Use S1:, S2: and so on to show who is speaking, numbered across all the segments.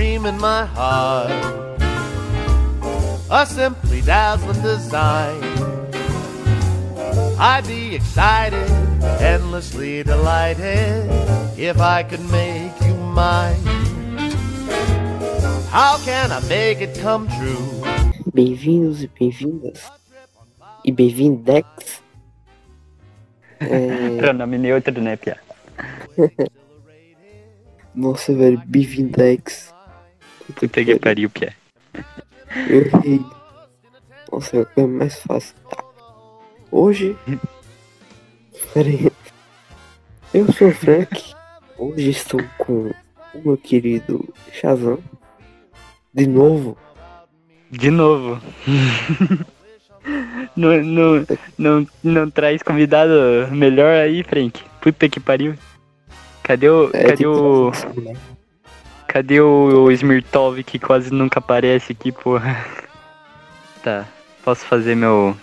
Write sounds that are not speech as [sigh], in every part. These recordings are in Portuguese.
S1: Dream in my heart, a simply dazzling design. I'd be excited, endlessly delighted, if I could make you mine. How can I make it come true?
S2: Bem-vindos e bem-vindas. E bem-vindex. É...
S3: Pronome neutro, né, Pia? [laughs]
S2: Nossa, velho, bem-vindex.
S3: Puta que pariu, Pia.
S2: Eu errei. Nossa, é mais fácil. Tá. Hoje. Pera aí. Eu sou o Frank. Hoje estou com o meu querido Shazam. De novo.
S3: De novo. [laughs] não, não, não, não traz convidado melhor aí, Frank? Puta que pariu. Cadê o.
S2: É,
S3: cadê o.
S2: que né?
S3: Cadê o, o Smirtov que quase nunca aparece aqui, porra? [laughs] Tá. Posso fazer meu.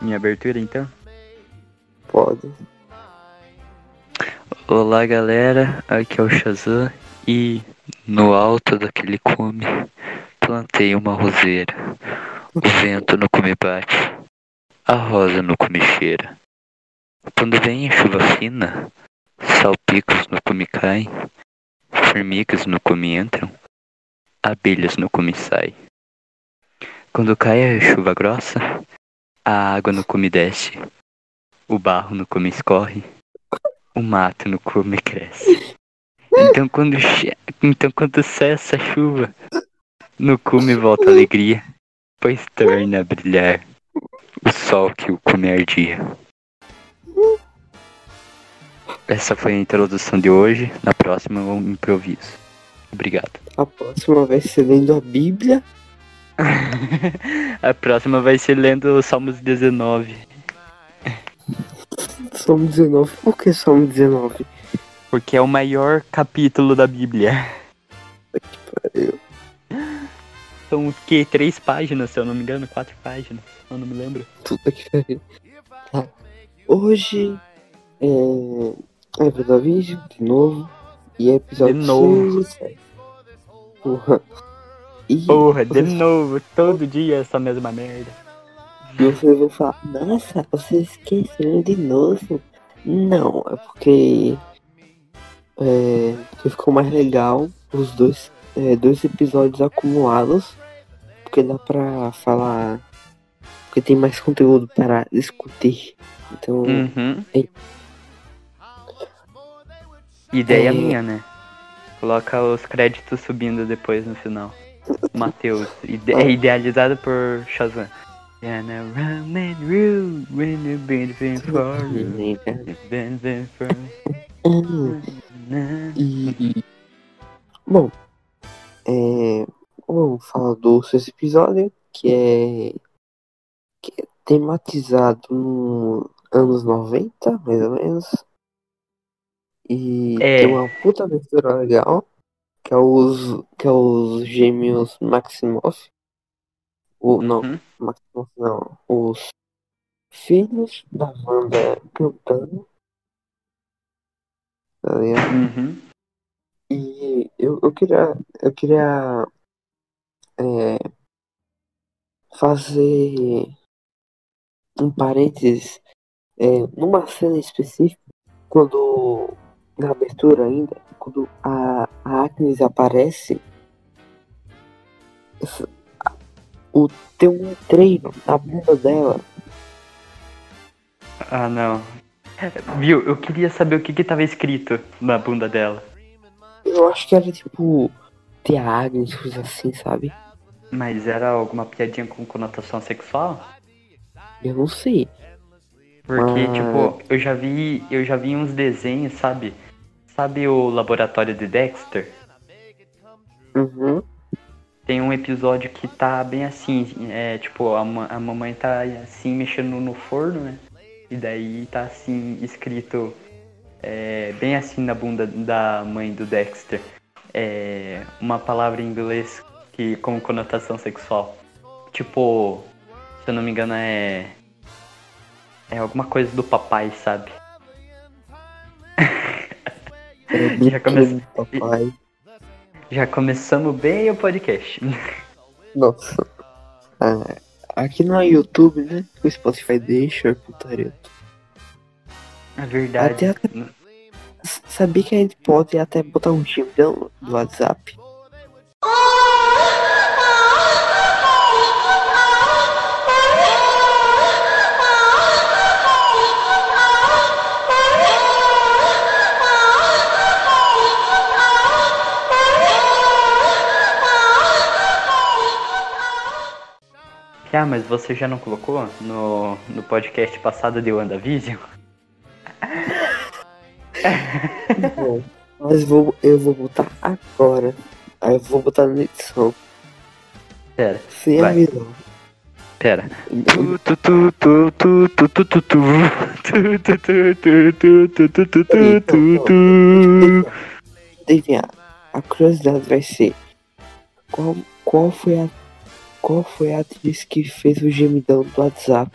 S3: Minha abertura então?
S2: Pode.
S3: Olá galera, aqui é o Shazam e no alto daquele cume plantei uma roseira. O vento no cume bate, a rosa no cume cheira. Quando vem a chuva fina, salpicos no cume caem, formigas no cume entram, abelhas no cume saem. Quando cai a chuva grossa, a água no cume desce, o barro no cume escorre, o mato no cume cresce. Então quando, então, quando cessa a chuva, no cume volta a alegria, pois torna a brilhar o sol que o cume ardia. Essa foi a introdução de hoje. Na próxima eu improviso. Obrigado.
S2: A próxima vai ser lendo a Bíblia. [laughs]
S3: a próxima vai ser lendo o Salmos 19.
S2: Salmo 19. Por que Salmo 19?
S3: Porque é o maior capítulo da Bíblia.
S2: pariu.
S3: São o quê? Três páginas, se eu não me engano? Quatro páginas. Eu não me lembro.
S2: Puta que pariu. Tá. Hoje é. É WandaVision, de novo. E é episódio
S3: De novo.
S2: 6 7. Porra. E
S3: Porra, de
S2: vocês,
S3: novo, todo dia essa mesma merda.
S2: e vocês vão falar, nossa, vocês esqueceram de novo. Não, é porque. É, ficou mais legal os dois, é, dois episódios acumulados. Porque dá pra falar. Porque tem mais conteúdo para discutir. Então.
S3: Uhum.
S2: Ei.
S3: Ideia
S2: É.
S3: minha, né? Coloca os créditos subindo depois no final. Matheus. Ide é idealizado por Shazam. And around and round, when you've been for been been for.
S2: Bom. É, vamos falar do sexto episódio, que é. Que é tematizado nos anos 90, mais ou menos. E
S3: É.
S2: tem uma puta aventura legal. Que é os. Que é os gêmeos Maximoff. O, não,
S3: Uhum.
S2: Maximoff não. Os filhos da Wanda cantando. Tá ligado?
S3: Uhum.
S2: E eu, eu queria, eu queria é, fazer um parênteses é, numa cena específica, quando na abertura ainda, quando a, a Agnes aparece, o, tem um treino na bunda dela.
S3: Ah, não. Viu, eu queria saber o que que tava escrito na bunda dela.
S2: Eu acho que era tipo ter a Agnes, coisa assim, sabe?
S3: Mas era alguma piadinha com conotação sexual?
S2: Eu não sei.
S3: Porque,
S2: Ah.
S3: tipo, eu já vi. Eu já vi uns desenhos, sabe? Sabe o laboratório de Dexter?
S2: Uhum.
S3: Tem um episódio que tá bem assim, é tipo, a, ma- a mamãe tá assim mexendo no forno, né? E daí tá assim, escrito é, bem assim na bunda da mãe do Dexter. É, uma palavra em inglês que com conotação sexual. Tipo, se eu não me engano é. É alguma coisa do papai, sabe? [laughs] Já
S2: brinquedo, papai.
S3: Já começamos bem o podcast.
S2: Nossa. Ah, aqui no YouTube, né? O Spotify deixa a putaria.
S3: É verdade.
S2: Até, até, sabia que a gente pode até botar um gemidão do WhatsApp?
S3: Ah, mas você já não colocou no, no podcast passado de WandaVision?
S2: Bom, mas vou, eu vou botar agora. Aí eu vou botar na edição.
S3: Pera.
S2: Sem
S3: vai.
S2: avisar.
S3: Pera. Então, [laughs]
S2: Adivinhar. A curiosidade vai ser qual, qual foi a qual foi a atriz que fez o gemidão do WhatsApp?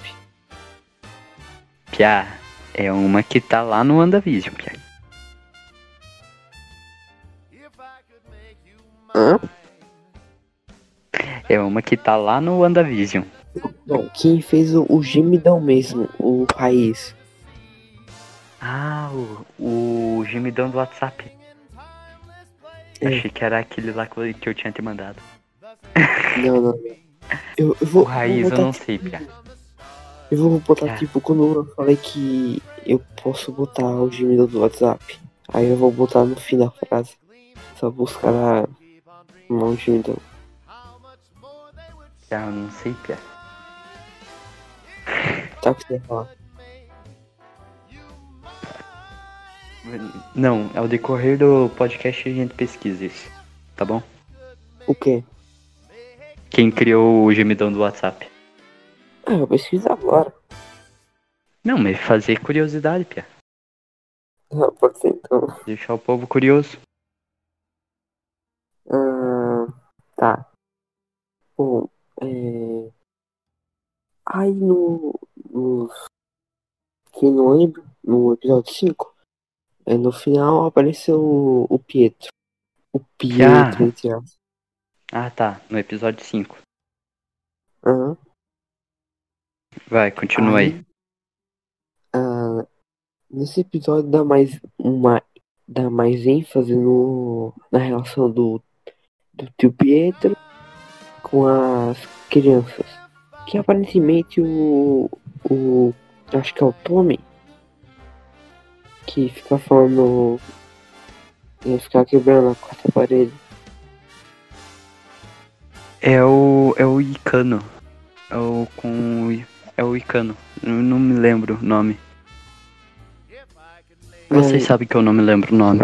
S3: Piá, é uma que tá lá no WandaVision, Piá.
S2: Hã?
S3: É uma que tá lá no WandaVision.
S2: Bom, quem fez o, o gemidão mesmo, o raiz.
S3: Ah, o, o gemidão do WhatsApp.
S2: É.
S3: Achei que era aquele lá que eu- que eu tinha te mandado.
S2: Não, não. Eu, eu vou,
S3: O raiz eu
S2: botar,
S3: não
S2: tipo,
S3: sei, Piá.
S2: Eu vou botar
S3: É.
S2: tipo quando eu falei que eu posso botar o gemidão do WhatsApp. Aí eu vou botar no fim da frase. Só buscar a mão gemidão.
S3: Piá, eu não sei, Piá.
S2: Tá o que você falar?
S3: Não, ao decorrer do podcast a gente pesquisa isso. Tá bom?
S2: O quê?
S3: Quem criou o gemidão do WhatsApp?
S2: Ah, eu pesquiso agora.
S3: Não, mas fazer curiosidade, Pia.
S2: Ah, pode ser então.
S3: Deixar o povo curioso.
S2: Ah, tá. Bom, é... Aí no, no... Quem não lembra, no episódio 5, é, no final apareceu o, o Pietro. O Pietro, entre aspas.
S3: Ah, tá. No episódio 5.
S2: Aham.
S3: Vai, continua aí.
S2: ah, nesse episódio dá mais uma dá mais ênfase no, na relação do, do tio Pietro com as crianças. Que aparentemente o, o acho que é o Tommy que fica falando ia ficar quebrando a quarta parede.
S3: É o. É o Icano. É o com. É o Icano. Não, não me lembro o nome. Vocês sabem que eu não me lembro o nome.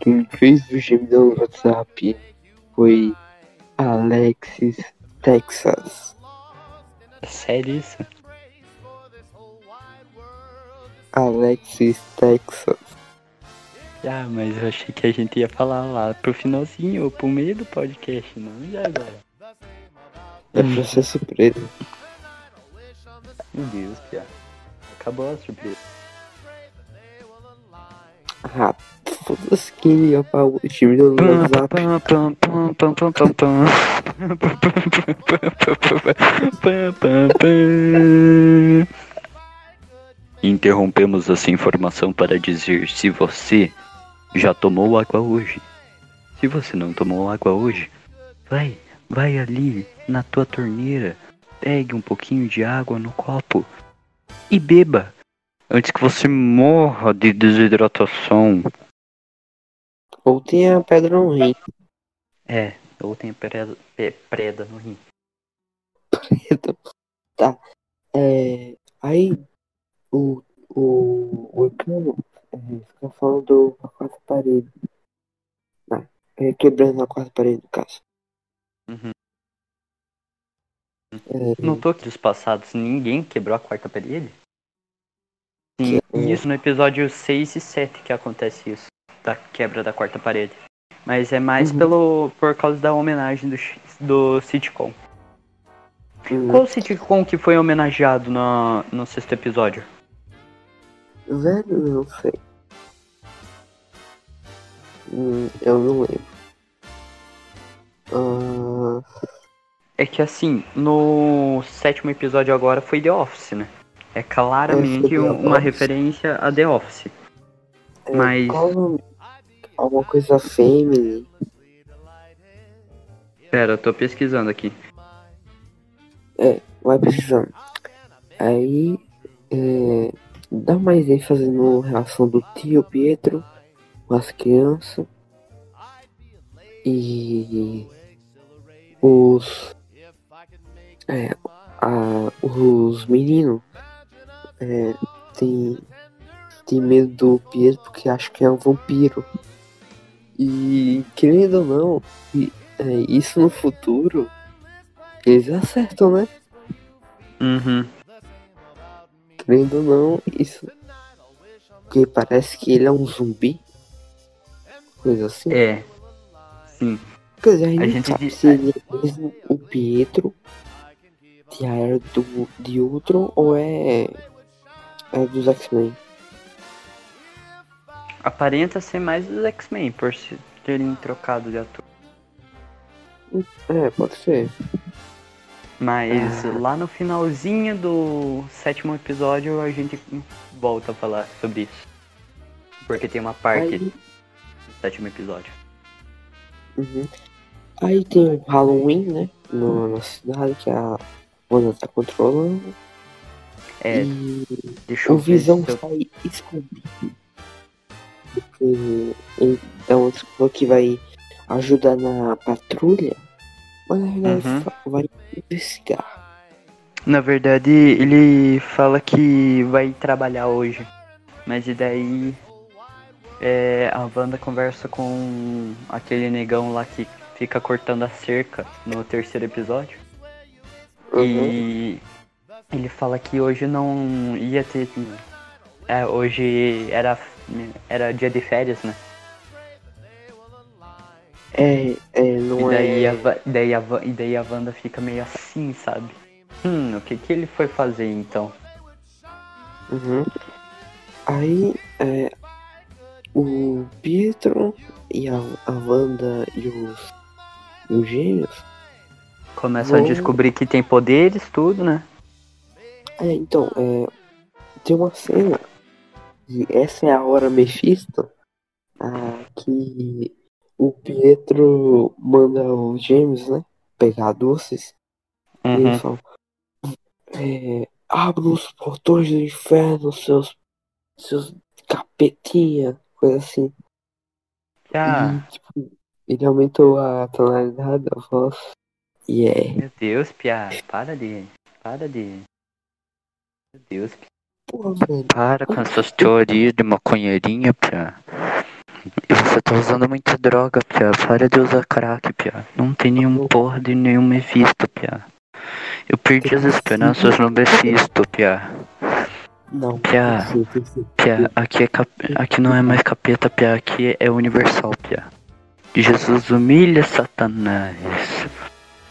S2: Quem fez o gemidão no WhatsApp foi Alexis Texas.
S3: Sério isso?
S2: Alexis Texas.
S3: Ah, mas eu achei que a gente ia falar lá pro finalzinho ou pro meio do podcast, não já agora.
S2: É pra ser surpresa.
S3: Meu Deus, Pia. Acabou a surpresa.
S2: Ah, foda-se quem ia para o gemidão no WhatsApp.
S3: Interrompemos essa informação para dizer se você já tomou água hoje. Se você não tomou água hoje, vai, vai ali na tua torneira, pegue um pouquinho de água no copo e beba antes que você morra de desidratação.
S2: Ou tem a pedra no rim.
S3: É, ou tem preda, pe- preda no rim.
S2: Então, tá. É, aí o, o, o Icano é, fica falando da quarta parede. Não, é, quebrando a quarta parede, no caso.
S3: Uhum.
S2: É,
S3: Notou que dos passados ninguém quebrou a quarta parede? Sim,
S2: Que-
S3: isso no episódio 6 e 7 que acontece isso, da quebra da quarta parede. Mas é mais
S2: Uhum.
S3: pelo por causa da homenagem do, do sitcom.
S2: Hum,
S3: Qual sitcom que foi homenageado no, no sexto episódio?
S2: Velho, não sei. Hum, eu não lembro. Ah,
S3: É que assim, no sétimo episódio agora foi The Office, né? É
S2: É,
S3: claramente uma referência a The Office.
S2: é,
S3: Mas-
S2: qual? Alguma coisa Family.
S3: Pera, eu tô pesquisando aqui.
S2: Vai precisando. Aí, é, dá mais ênfase no relação do tio Pietro com as crianças. E os. É, a, os meninos é, tem, tem medo do Pietro porque acham que é um vampiro. E querendo ou não, e- é, isso no futuro eles acertam, né?
S3: Uhum.
S2: Querendo ou não, isso. Porque parece que ele é um zumbi. Coisa assim.
S3: É. Sim.
S2: Quer dizer, a gente,
S3: a gente
S2: sabe
S3: diz-
S2: se ele é mesmo o Pietro de do, de Ultron ou é. É dos X-Men.
S3: Aparenta ser mais dos X-Men, por se terem trocado de ator.
S2: É, pode ser.
S3: Mas
S2: Ah.
S3: lá no finalzinho do sétimo episódio a gente volta a falar sobre isso. Porque tem uma parte
S2: Aí,
S3: do sétimo episódio.
S2: uhum. Aí tem o Halloween, né? No, na cidade que a Wanda tá controlando.
S3: É,
S2: E
S3: deixa eu
S2: o
S3: ver
S2: Visão
S3: se eu...
S2: sai escondido. Porque ele desculpa que vai ajudar na patrulha, mas na verdade
S3: Uhum.
S2: vai investigar.
S3: Na verdade, ele fala que vai trabalhar hoje. Mas e daí é, a Wanda conversa com aquele negão lá que fica cortando a cerca no terceiro episódio.
S2: Uhum.
S3: E ele fala que hoje não ia ter. É, hoje era, era dia de férias, né?
S2: É, é,
S3: E
S2: não
S3: daí,
S2: é.
S3: a, daí, a, e daí a Wanda fica meio assim, sabe? Hum, o que, que ele foi fazer então?
S2: Uhum. Aí é, o Pietro e a, a Wanda e os, e os gêmeos.
S3: Começa a
S2: Vou-
S3: descobrir que tem poderes, tudo, né?
S2: É, então, é, tem uma cena. E essa é a hora Mephisto. ah, que o Pietro manda os gêmeos, né? Pegar doces. E
S3: Uhum.
S2: ele fala: é, Abra os portões do inferno, seus. Seus capetinha, coisa assim.
S3: Ah,
S2: E, tipo, ele aumentou a tonalidade da voz. E é.
S3: meu Deus, Pia, para de. Para de. Meu Deus, Pia.
S2: Pô.
S4: Para com essas teorias de maconheirinha, Pia. E você tá usando muita droga, Pia. Para de usar crack, Pia. Não tem nenhum porra de nenhum Mephisto, Pia. Eu perdi as esperanças no Mephisto, Pia.
S2: Não, ser.
S4: Pia, aqui, é cap- aqui não é mais capeta, Pia. Aqui é universal, Pia. Jesus humilha Satanás.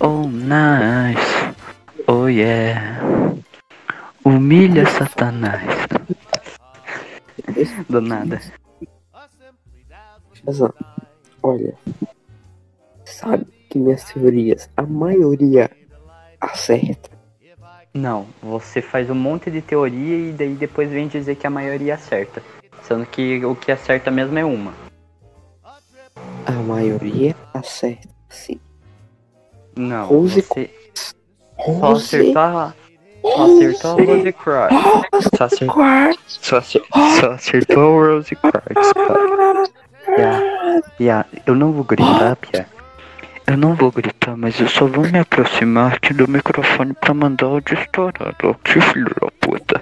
S4: Oh, nice. Oh, yeah. Humilha Satanás.
S3: Do nada.
S2: Olha. Sabe que minhas teorias, a maioria acerta.
S3: Não, você faz um monte de teoria e daí depois vem dizer que a maioria acerta. Sendo que o que acerta mesmo é uma.
S2: A maioria acerta, sim.
S3: Não,
S2: Rose
S3: você só
S2: Rose
S3: acertou a... Só acertou a Rose Cross. Só acertou,
S2: Quartz.
S3: só acertou, só acertou a Rose Quartz, cara. Pia, Pia, eu não vou gritar, Pia.
S4: Eu não vou gritar, mas eu só vou me aproximar aqui do microfone pra mandar áudio estourado. Que filho da puta.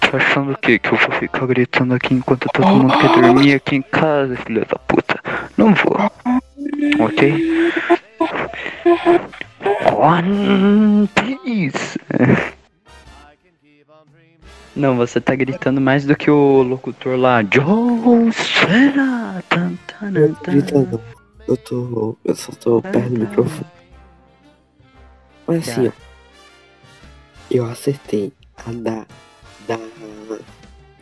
S4: Tá achando o quê? Que eu vou ficar gritando aqui enquanto todo mundo quer dormir aqui em casa, filho da puta? Não vou. Ok? One Piece.
S3: Não, você tá gritando mais do que o locutor lá. Joe Cena! Tan, tan, tan.
S2: Gritando. Eu tô. Eu só tô perto do microfone. Mas assim, ó. Eu acertei a da. Da.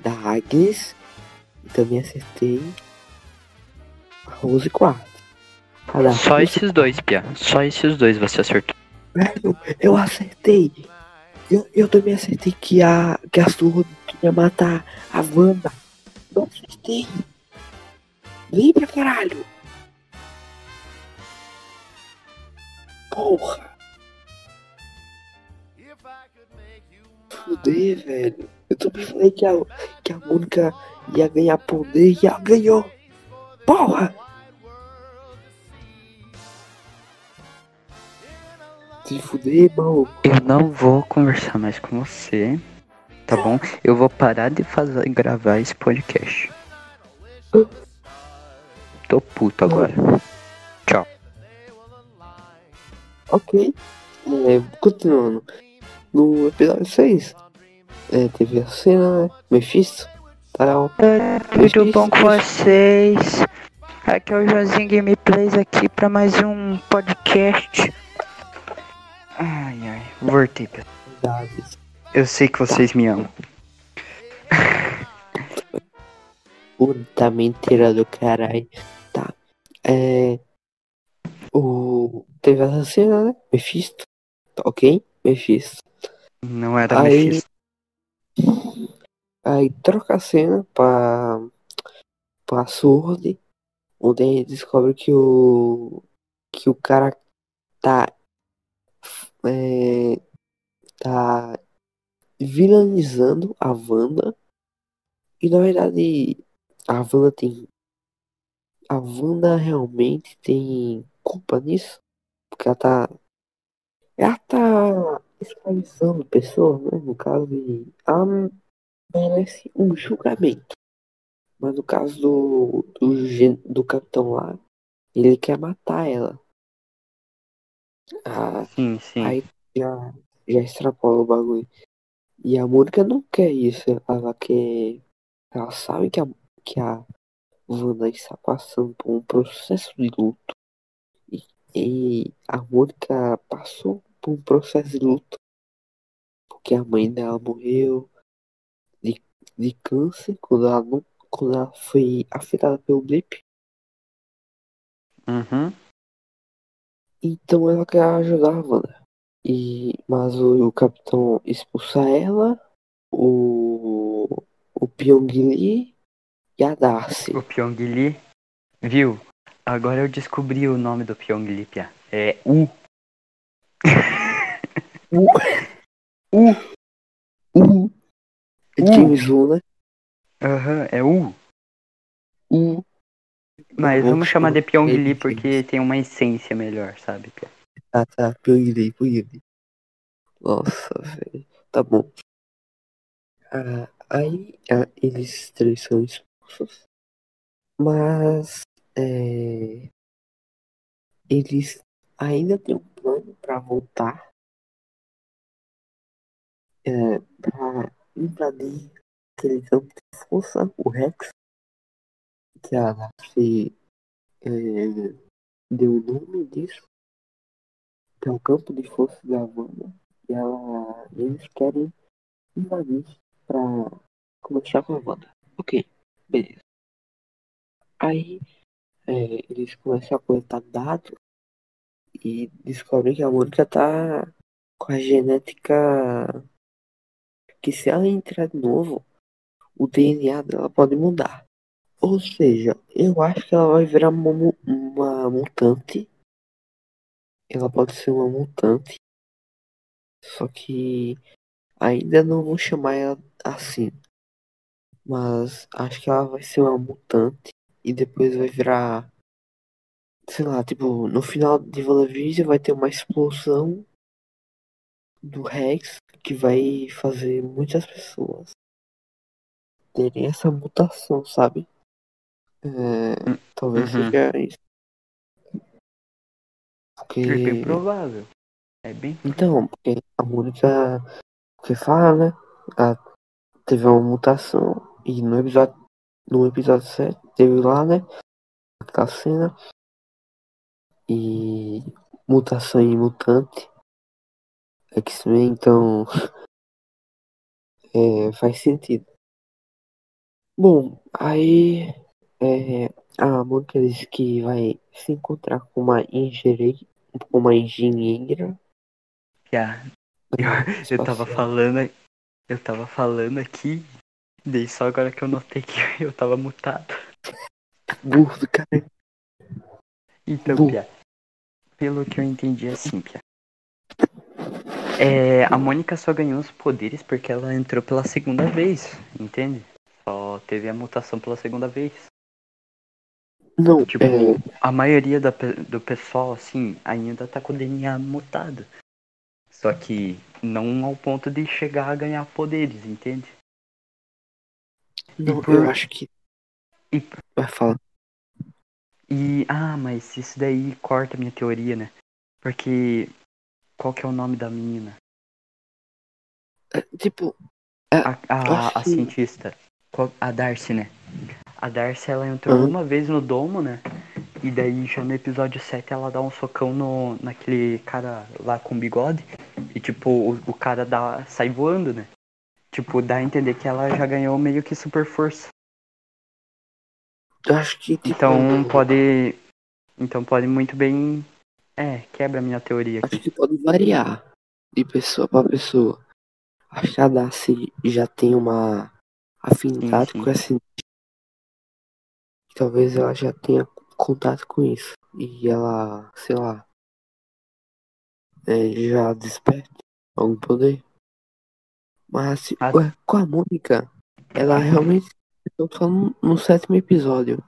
S2: Da Agnes. E também acertei. A Rose Quarto. A da
S4: Só esses dois, Pia. Só esses dois você acertou.
S2: Velho, eu acertei. Eu, eu também acertei que a, que a Surra ia matar a Wanda. Eu acertei. Lembra, caralho? Porra. Fuder, velho. Eu também falei que a, que a Mônica ia ganhar poder e ela ganhou. Porra! Se fuder.
S3: Eu não vou conversar mais com você, tá bom? Eu vou parar de fazer gravar esse podcast. Tô puto agora. Tchau.
S2: Ok. É, continuando. No episódio 6, é, teve a cena, né? Mephisto. Tal.
S3: Tudo bom com vocês? Aqui é o Joãozinho Gameplays aqui pra mais um podcast. Ai, ai, voltei. pessoal. Eu sei que vocês me amam.
S2: Puta mentira do caralho. Tá. É. O. Teve essa cena, né? Mephisto. Tá, ok? Mephisto.
S3: Não era
S2: Aí-
S3: Mephisto.
S2: Aí troca a cena pra. pra Sword. Onde a gente descobre que o. que o cara tá. É, tá vilanizando a Wanda. E na verdade a Wanda tem. A Wanda realmente tem culpa nisso. Porque ela tá. Ela tá escravizando pessoas, né? No caso. Ela merece um julgamento. Mas no caso do, do, do capitão lá, ele quer matar ela. Ah,
S3: Sim, sim.
S2: aí já, já extrapola o bagulho. E a Mônica não quer isso. Ela quer. Ela sabe que a, que a Wanda está passando por um processo de luto. E, e a Mônica passou por um processo de luto. Porque a mãe dela morreu de, de câncer quando ela, não, quando ela foi afetada pelo blip.
S3: Uhum.
S2: Então ela quer ajudar a Wanda. E, mas o, o capitão expulsa ela, o, o Pyong Lee e a Darcy.
S3: O Pyong Lee. Viu? Agora eu descobri o nome do Pyong Lee, Pia. É U.
S2: Uh, é James Wan, né?
S3: Aham, é U.
S2: Uh,
S3: Mas
S2: Vou
S3: vamos chamar de Pyong
S2: ele
S3: Lee
S2: sim.
S3: porque tem uma essência melhor, sabe,
S2: ah tá, Pyong Lee, Pyong Lee. Nossa, velho. Tá bom. Ah, aí ah, eles três são expulsos. Mas é, eles ainda têm um plano pra voltar. É, pra invadir aquele campo de força, o Rex. Que a Darcy é, deu o nome disso. Que é o campo de força da Wanda. E ela, eles querem invadir pra começar com a Wanda. Ok, beleza. Aí é, eles começam a coletar dados e descobrem que a Mônica tá com a genética que se ela entrar de novo, o DNA dela pode mudar. Ou seja, eu acho que ela vai virar uma, uma mutante. Ela pode ser uma mutante. Só que ainda não vou chamar ela assim. Mas acho que ela vai ser uma mutante e depois vai virar. Sei lá, tipo, no final de WandaVision vai ter uma explosão do Rex que vai fazer muitas pessoas terem essa mutação, sabe? É, talvez
S3: Uhum.
S2: seja isso. Porque.
S3: É bem provável. É bem.
S2: Então, porque a Mônica que fala, né? Ela teve uma mutação e no episódio, no episódio 7 teve lá, né? Aquela cena. E mutação em mutante. X-Men, então. [laughs] É, faz sentido. Bom, aí. É, a Mônica diz que vai se encontrar com uma engenheira. Uma engenheira.
S3: Pia, eu, eu tava falando. Eu tava falando aqui. Daí só agora que eu notei que [laughs] eu tava mutado.
S2: Burro do cara.
S3: Então. Pia. Pelo que eu entendi é assim, Pia. É, a Mônica só ganhou os poderes porque ela entrou pela segunda vez, entende? Só teve a mutação pela segunda vez.
S2: Não,
S3: Tipo,
S2: é,
S3: a maioria da do pessoal, assim, ainda tá com o DNA mutado. Só que não ao ponto de chegar a ganhar poderes, entende?
S2: não,
S3: por-
S2: eu acho que.
S3: E,
S2: Vai falar.
S3: e. Ah, mas isso daí corta a minha teoria, né? Porque. Qual que é o nome da menina?
S2: É, tipo,
S3: A, a,
S2: acho
S3: a
S2: que-
S3: cientista. A Darcy, né? A Darcy, ela entrou
S2: Aham.
S3: uma vez no domo, né? E daí, já no episódio 7, ela dá um socão no, naquele cara lá com bigode. E, tipo, o, o cara dá, sai voando, né? Tipo, dá a entender que ela já ganhou meio que super força.
S2: eu acho que. Tipo,
S3: Então, pode... Então, pode muito bem... É, quebra a minha teoria
S2: Acho
S3: aqui.
S2: que pode variar de pessoa pra pessoa. Acho que a Darcy já tem uma afinidade
S3: Sim, sim.
S2: com essa. Talvez ela já tenha contato com isso. E ela, sei lá, é, já desperte algum poder. Mas se-
S3: Ah.
S2: ué, com a Mônica, ela realmente. Eu falando no sétimo episódio.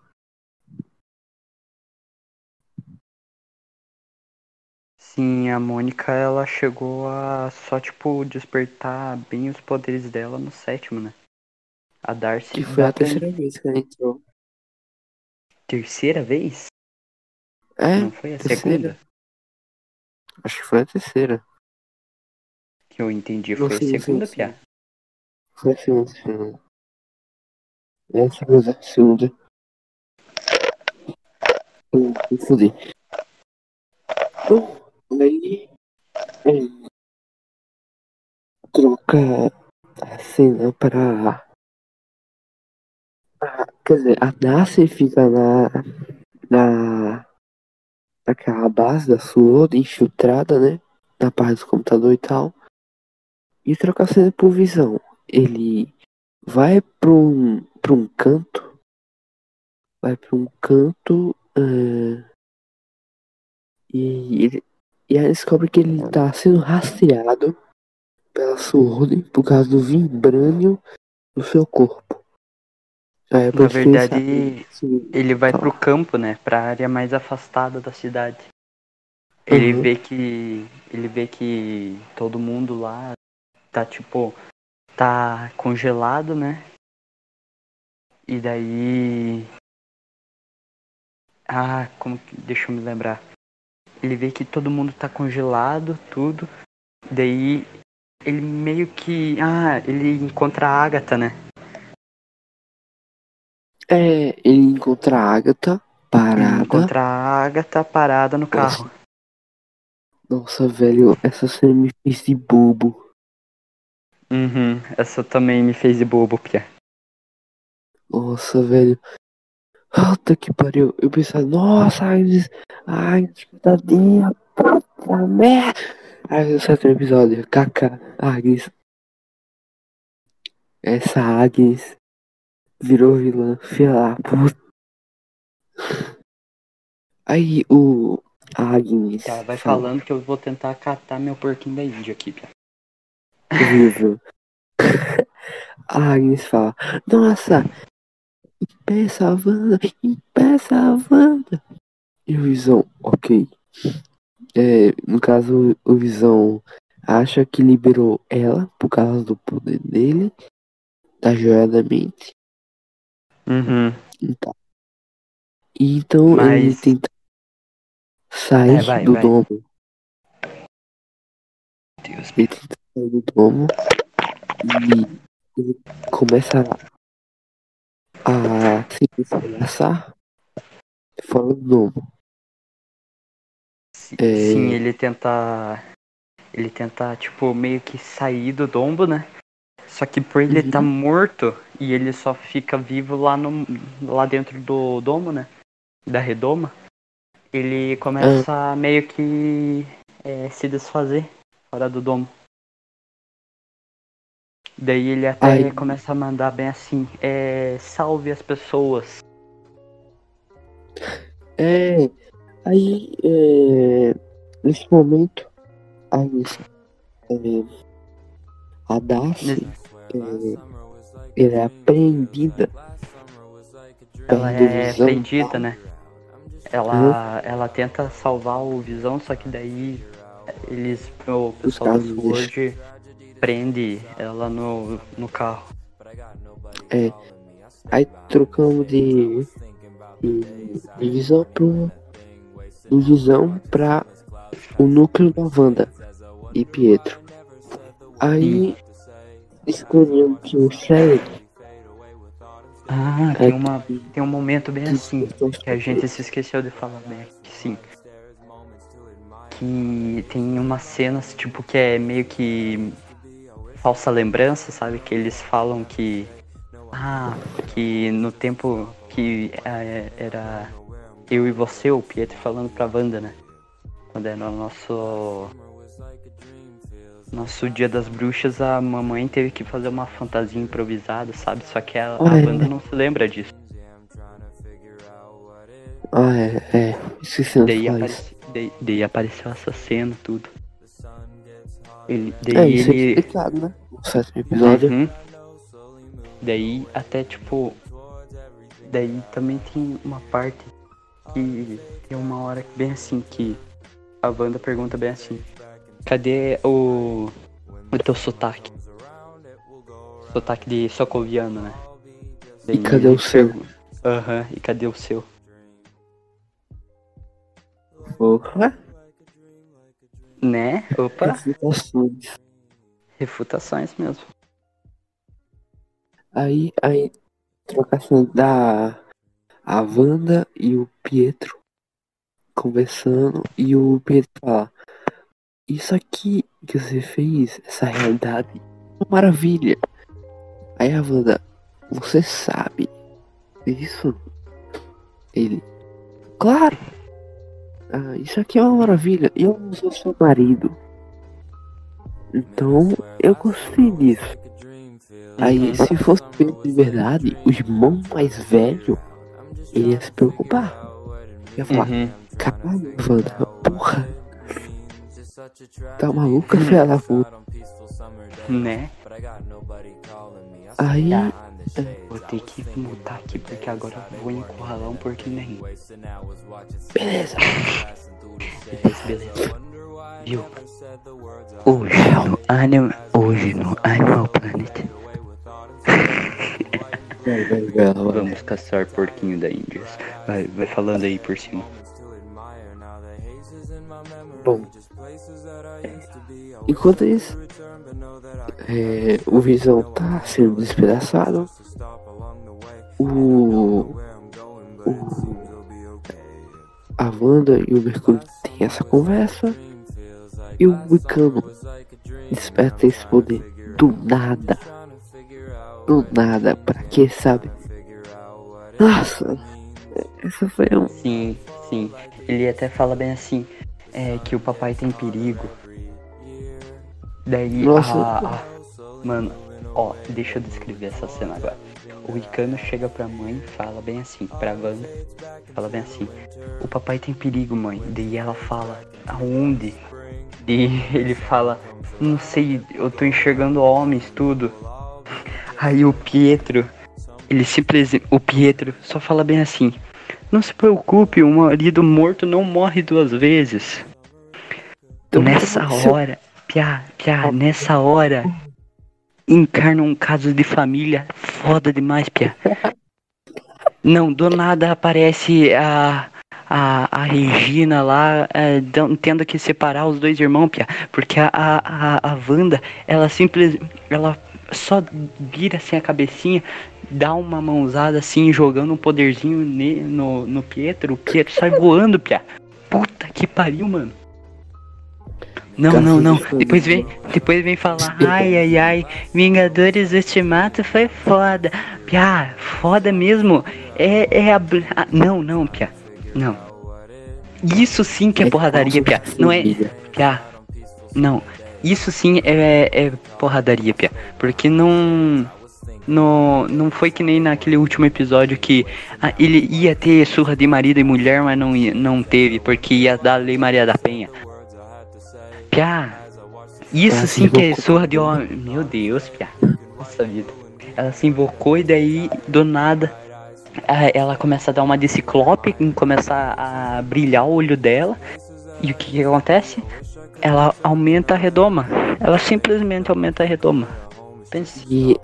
S3: Sim, a Mônica, ela chegou a só, tipo, despertar bem os poderes dela no sétimo, né? A Darcy...
S2: Que foi a terceira vez que ela entrou.
S3: Terceira vez?
S2: É,
S3: Não foi a
S2: terceira.
S3: segunda?
S2: acho que foi a terceira.
S3: Que eu entendi, foi a
S2: não sei,
S3: segunda. Pia.
S2: Foi a segunda, segunda. É a segunda, segunda. Hum, Me fudi. Bom, aí. é, troca a cena pra. Quer dizer, a Darcy fica na. na. naquela base da Sword, infiltrada, né? Na parte do computador e tal. E troca a cena por visão. Ele vai pra um, pra um canto. Vai pra um canto. ah, e, ele, e aí descobre que ele tá sendo rastreado pela Sword por causa do vibrânio do seu corpo. É
S3: Na verdade,
S2: sabe
S3: ele vai
S2: Tá.
S3: pro campo, né? Pra área mais afastada da cidade. Ele
S2: Uhum.
S3: vê que. Ele vê que todo mundo lá tá tipo. tá congelado, né? E daí. Ah, como que. Deixa eu me lembrar. Ele vê que todo mundo tá congelado, tudo. Daí ele meio que. Ah, ele encontra a Agatha, né?
S2: É, ele encontra a Agatha parada.
S3: encontra a Agatha parada no carro.
S2: Nossa, velho, essa cena me fez de bobo.
S3: Uhum, essa também me fez de bobo, Pia.
S2: Nossa, velho. Puta que pariu. Eu pensava, nossa, Agnes, Agnes, coitadinha, puta merda. Aí no sétimo episódio, Kaká, Agnes. Essa Agnes virou vilã, filha da puta. Aí o Agnes.
S3: Ela vai
S2: fala,
S3: falando que eu vou tentar catar meu porquinho da Índia aqui, Pia. [laughs]
S2: Vivo. A Agnes fala, nossa, impeça a Wanda, impeça a Wanda. E o Visão, ok. É, no caso, o Visão acha que liberou ela por causa do poder dele, da joia da mente.
S3: Uhum.
S2: Então, então ele
S3: Mas-
S2: tenta sair
S3: É, vai,
S2: do
S3: vai.
S2: domo.
S3: Deus,
S2: Ele tenta sair do domo e ele começa a, a se despedaçar fora do domo.
S3: Si-
S2: É.
S3: Sim, ele tenta. ele tenta, tipo, meio que sair do dombo, né? Só que por ele
S2: Uhum.
S3: tá morto e ele só fica vivo lá no lá dentro do domo, né? Da redoma, ele começa a meio que é, se desfazer fora do domo. Daí ele até
S2: Aí-
S3: começa a mandar bem assim, é, salve as pessoas.
S2: É. Aí, é, nesse momento, aí, é, a Darcy, é, ela é apreendida.
S3: Ela é
S2: Visão.
S3: prendida, né? Ela, ela tenta salvar o Visão, só que daí eles, o pessoal do Sword prende ela no, no carro.
S2: É. Aí trocamos de, de, de visão pro. De visão pra o núcleo da Wanda e Pietro. Aí escolhemos que o Sherry
S3: Ah,
S2: É
S3: tem, uma,
S2: que-
S3: tem um momento bem assim, que a gente se esqueceu de falar bem aqui, sim. Que tem umas cenas, tipo, que é meio que falsa lembrança, sabe? Que eles falam que. Ah, que no tempo que é, era eu e você, o Pietro falando pra Wanda, né? Quando era o nosso. Nosso dia das bruxas, a mamãe teve que fazer uma fantasia improvisada, sabe? Só que a, a
S2: Ah, é.
S3: Wanda não se lembra disso.
S2: Ah, é, é. Esqueci
S3: Daí,
S2: isso.
S3: daí, daí apareceu essa cena, tudo. Ele,
S2: É,
S3: daí
S2: isso é
S3: ele.
S2: explicado, né? No sétimo episódio.
S3: Uhum. Daí até tipo. Daí também tem uma parte que tem uma hora bem assim que a Wanda pergunta bem assim, cadê o. o teu sotaque? Sotaque de socoviano, né?
S2: E cadê o seu?
S3: Aham, e cadê o seu?
S2: Opa,
S3: Né? Opa,
S2: refutações.
S3: refutações mesmo.
S2: Aí, aí, trocação da a Wanda e o Pietro conversando e o Pietro fala isso aqui que você fez, essa realidade, é uma maravilha. Aí a Wanda, você sabe isso? Ele, claro. Ah, isso aqui é uma maravilha. Eu não sou seu marido. Então, eu gostei disso. Aí, se fosse de verdade, o irmão mais velho, ele ia se preocupar. Ia falar,
S3: Uhum.
S2: caralho, Wanda, porra. Tá maluca, filha da puta.
S3: Né?
S2: Aí,
S3: Vou ter que mutar aqui porque agora eu vou encurralar um porquinho nenhum.
S2: beleza.
S3: Beleza, beleza. Viu? Hoje no Animal. Hoje no Animal Planet. [laughs]
S2: Vai, vai, vai, vai.
S3: Vamos caçar porquinho da Índia. Vai, vai falando aí por cima.
S2: Bom, enquanto isso, é, o Visão tá sendo despedaçado. O, o a Wanda e o Mercúrio têm essa conversa e o Wicano desperta esse poder do nada. Do nada, pra quê, sabe? Nossa, essa foi um.
S3: Sim, sim. Ele até fala bem assim, é que o papai tem perigo. Daí
S2: Nossa.
S3: a, a- Mano, ó, deixa eu descrever essa cena agora. O Icano chega pra mãe e fala bem assim, pra Wanda, fala bem assim, o papai tem perigo, mãe. Daí ela fala, aonde? E [laughs] ele fala, não sei, eu tô enxergando homens, tudo. [laughs] Aí o Pietro, ele simplesmente. O Pietro só fala bem assim. Não se preocupe, o marido morto não morre duas vezes. Nessa hora, piá, piá, nessa hora, encarna um caso de família foda demais, piá. Não, do nada aparece a, a, a Regina lá, é, tendo que separar os dois irmãos, piá. Porque a, a, a, Wanda, ela simplesmente, ela só vira assim a cabecinha, dá uma mãozada assim, jogando um poderzinho ne- no, no Pietro, o Pietro sai voando, piá. Puta que pariu, mano. Não, não, não. Depois vem, depois vem falar, ai, ai, ai, Vingadores Ultimato foi foda. Piá, foda mesmo. É, é a... ah, não, não, Piá. Não. Isso sim que é porradaria, Piá. Não é... Piá. Não. Isso sim é, é porradaria, Piá. Porque não... No, não foi que nem naquele último episódio que ah, ele ia ter surra de marido e mulher, mas não, ia- não teve, porque ia dar a Lei Maria da Penha. Piá, isso sim que é surra de homem. Meu Deus, Piá. Nossa vida. Ela se invocou e daí, do nada, ela começa a dar uma de ciclope, começa a brilhar o olho dela. E o que, que acontece? Ela aumenta a redoma. Ela simplesmente aumenta a redoma. Pense.
S2: E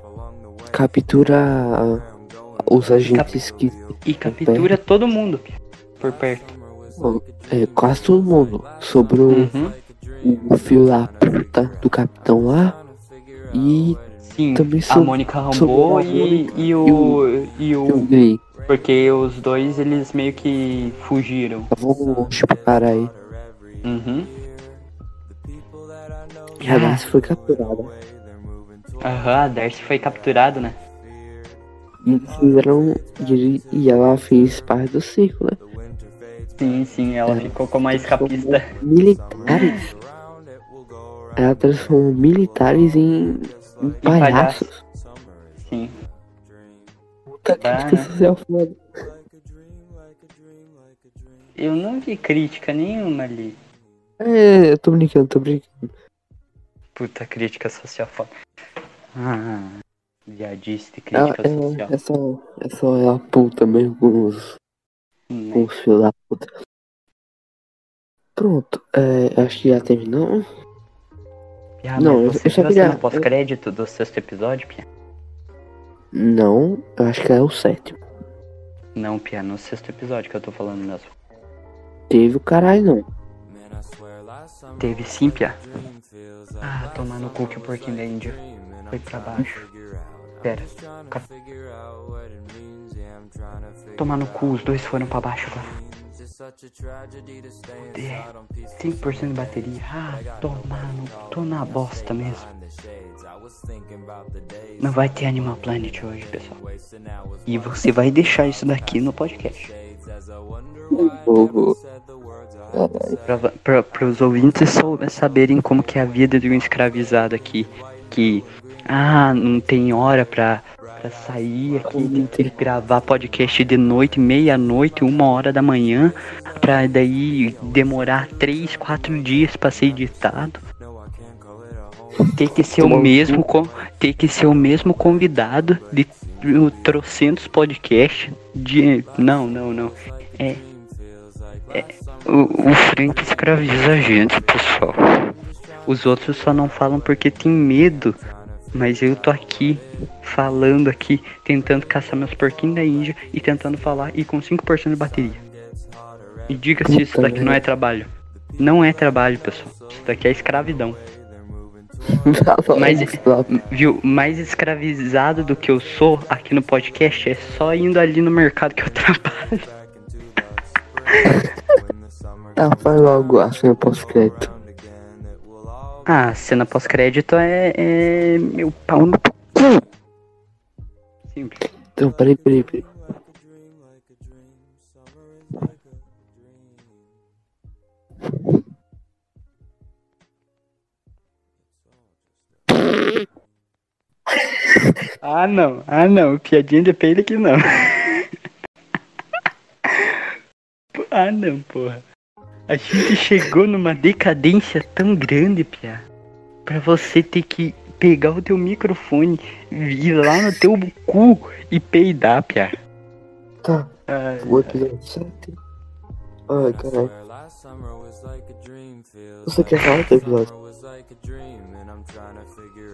S2: captura os agentes que.
S3: E captura todo mundo. Por perto.
S2: É, quase todo mundo. Sobrou
S3: Uhum.
S2: O filho da puta do capitão lá. E
S3: Sim,
S2: Também
S3: a Mônica Rambeau e, e o. E
S2: o
S3: o.
S2: Gay.
S3: Porque os dois eles meio que fugiram.
S2: Tava longe pro caralho.
S3: Uhum.
S2: E a Darcy foi capturada.
S3: Aham, a Darcy foi capturado, né?
S2: E fizeram. E, e ela fez parte do circo, né?
S3: Sim, sim, ela
S2: É.
S3: ficou como a escapista.
S2: Militares. Ela transformou militares em, em palhaços.
S3: Sim.
S2: Puta
S3: Tá,
S2: crítica
S3: né?
S2: social foda.
S3: Eu não vi crítica nenhuma ali.
S2: É, eu tô brincando, tô brincando.
S3: Puta crítica social foda. Ah, viadista e
S2: Ela,
S3: crítica
S2: é,
S3: social.
S2: é só, é só ela puta mesmo com os,
S3: Sim,
S2: com os filhos da puta. Pronto, é, acho que já terminou.
S3: Ah,
S2: Não, eu-
S3: você
S2: eu só queria-
S3: cena pós-crédito do sexto episódio, Pia?
S2: Não, eu acho que é o sétimo.
S3: Não, Pia, no sexto episódio que eu tô falando mesmo.
S2: Teve o caralho, não.
S3: Teve sim, Pia. Ah, tomar no cu que o porquinho da Índia foi pra baixo. Pera. Tomar no cu, os dois foram pra baixo agora. É, 5% de bateria. Ah, tomar no. Tô na bosta mesmo. Não vai ter Animal Planet hoje, pessoal. E você vai deixar isso daqui no podcast. Pra os ouvintes saberem como que é a vida de um escravizado aqui. Que, ah, não tem hora pra, pra sair aqui, tem que gravar podcast de noite, meia-noite, uma hora da manhã, pra daí demorar três, quatro dias pra ser editado. Tem que ser o mesmo, com, tem que ser o mesmo convidado de trocentos podcasts de. Não, não, não. É, o, o Frank escraviza a gente, pessoal. Os outros só não falam porque tem medo. Mas eu tô aqui, falando aqui, tentando caçar meus porquinhos da Índia e tentando falar e com 5% de bateria. E diga se isso daqui não é trabalho. Não é trabalho, pessoal. Isso daqui é escravidão. [laughs] Mas- Viu? Mais escravizado do que eu sou aqui no podcast é só indo ali no mercado que eu [laughs] trabalho.
S2: Ah, faz logo a cena pós-crédito.
S3: Ah, cena pós-crédito é, é meu pau no cu. Simples.
S2: Então, peraí, peraí, peraí.
S3: Ah não, ah não, piadinha de peido aqui não. [laughs] ah não, porra. A gente chegou numa decadência tão grande, Pia. Pra você ter que pegar o teu microfone, ir lá no teu cu e peidar, Pia.
S2: Tá,
S3: Ai,
S2: o episódio 7. Ai, caralho. Você quer falar do episódio?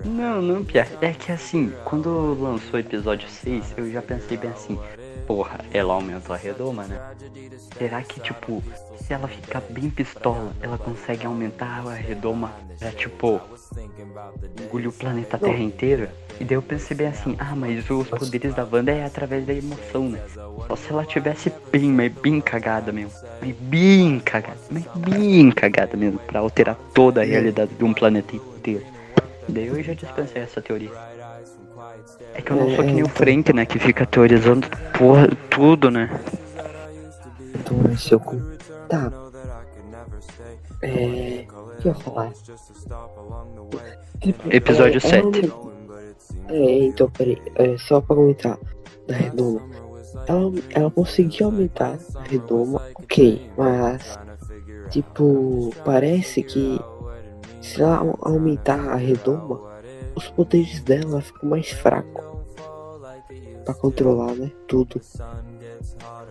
S3: Não, não, Pia. É que assim, quando lançou o episódio 6, eu já pensei bem assim, porra, ela aumentou a redoma, né? Será que, tipo, se ela ficar bem pistola, ela consegue aumentar a redoma pra, tipo, engolir o planeta Terra inteiro? E daí eu bem assim, ah, mas os poderes da Wanda é através da emoção, né? Só se ela tivesse bem, mas bem cagada mesmo. Mas bem cagada, mas bem cagada mesmo, pra alterar toda a realidade de um planeta inteiro. Daí eu já dispensei essa teoria. É que eu não sou que nem o Frank, né? Que fica teorizando porra, tudo, né?
S2: Então, esse eu. Tá. É. O que eu ia falar? Tipo,
S3: Episódio
S2: ela
S3: 7.
S2: aumentou- É, então, peraí. É, só pra comentar. Da redoma. Ela, ela conseguiu aumentar a redoma, ok. Mas. Tipo, parece que. Se ela au- aumentar a redoma, os poderes dela ficam mais fracos. Pra controlar, né? Tudo.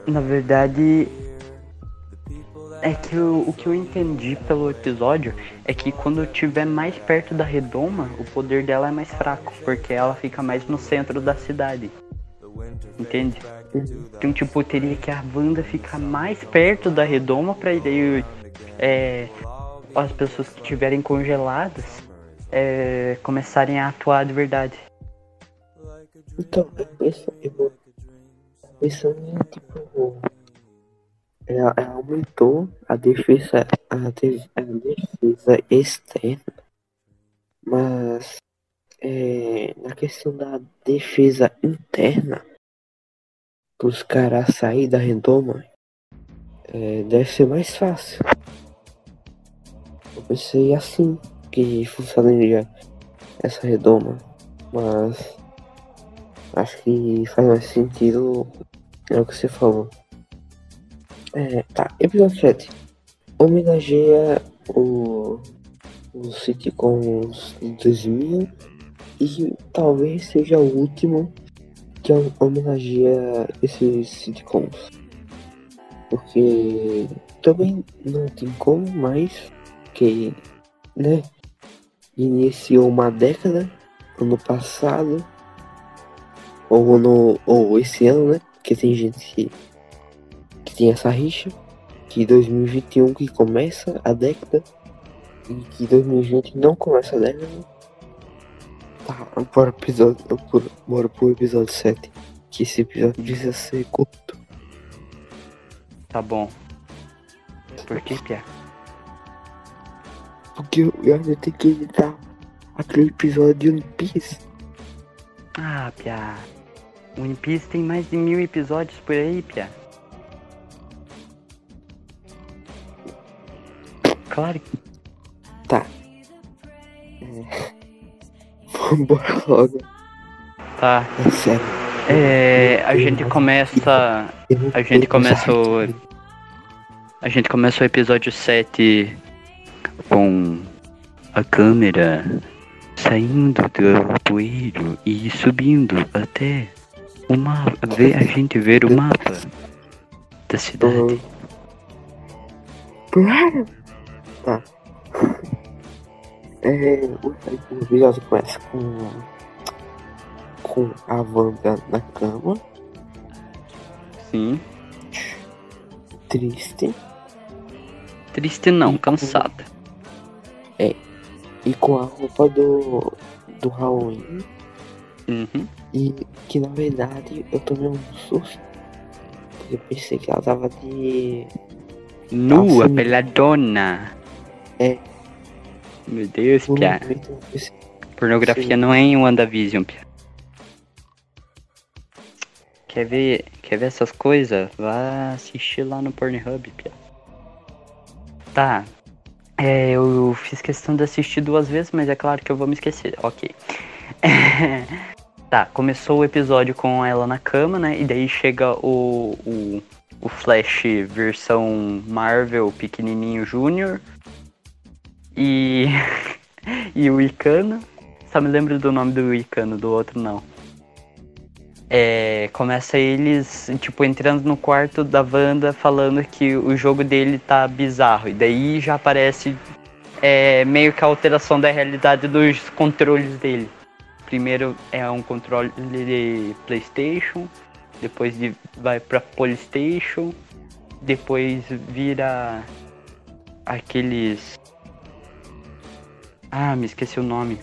S3: Na verdade, é que eu- o que eu entendi pelo episódio é que quando estiver mais perto da redoma, o poder dela é mais fraco, porque ela fica mais no centro da cidade. Entende? Então, tipo, teria que a Wanda ficar mais perto da redoma pra daí é, as pessoas que estiverem congeladas é, começarem a atuar de verdade.
S2: Então, eu penso, eu vou pensando em tipo. Ela, ela aumentou a defesa, a, de- a defesa externa, mas é, na questão da defesa interna, os caras sair da redoma, é, deve ser mais fácil. Eu pensei assim que funcionaria essa redoma, mas Acho que faz mais sentido é o que você falou. É, tá, episódio 7. Homenageia o, os sitcoms de 2000 e talvez seja o último que homenageia esses sitcoms. Porque também não tem como mais que, né, iniciou uma década, ano passado, ou no ou esse ano, né? Porque tem gente que tem essa rixa, que 2021 que começa a década e que 2020 não começa a década. Tá, bora pro episódio, bora- bora pro episódio 7. Que esse episódio precisa ser curto.
S3: Tá bom. Por que, Pia?
S2: Porque eu, eu ainda tenho que editar aquele episódio de One Piece.
S3: Ah, Pia. One Piece tem mais de mil episódios por aí, Pia. Claro que.
S2: Tá. É... [laughs] Vambora logo.
S3: Tá.
S2: É sério.
S3: É. A gente começa. A gente começa o. A gente começa o episódio 7 com a câmera saindo do poeiro e subindo até o mapa. A gente ver o mapa da cidade.
S2: Uhum. Claro! Tá. É, o episódio começa com. com a Wanda na cama,
S3: Sim.
S2: triste,
S3: Triste não, cansada.
S2: e com a roupa do. do Halloween.
S3: Uhum.
S2: E que na verdade eu tomei um susto. Eu pensei que ela tava de.
S3: Nua,
S2: Nossa,
S3: peladona.
S2: É.
S3: Meu Deus, Pia. Pornografia
S2: Sim.
S3: não é em WandaVision, Pia. Quer ver, quer ver essas coisas? Vá assistir lá no Pornhub, Pia. Tá. É, eu fiz questão de assistir duas vezes, mas é claro que eu vou me esquecer. Ok. [laughs] tá, começou o episódio com ela na cama, né? E daí chega o, o, o Flash versão Marvel pequenininho Júnior. E, [laughs] e o Icano. Só me lembro do nome do Icano, do outro não. É, começa eles, tipo, entrando no quarto da Wanda falando que o jogo dele tá bizarro. E daí já aparece é, meio que a alteração da realidade dos controles dele. Primeiro é um controle de Playstation, depois de, vai pra Polystation, depois vira aqueles. Ah, me esqueci o nome.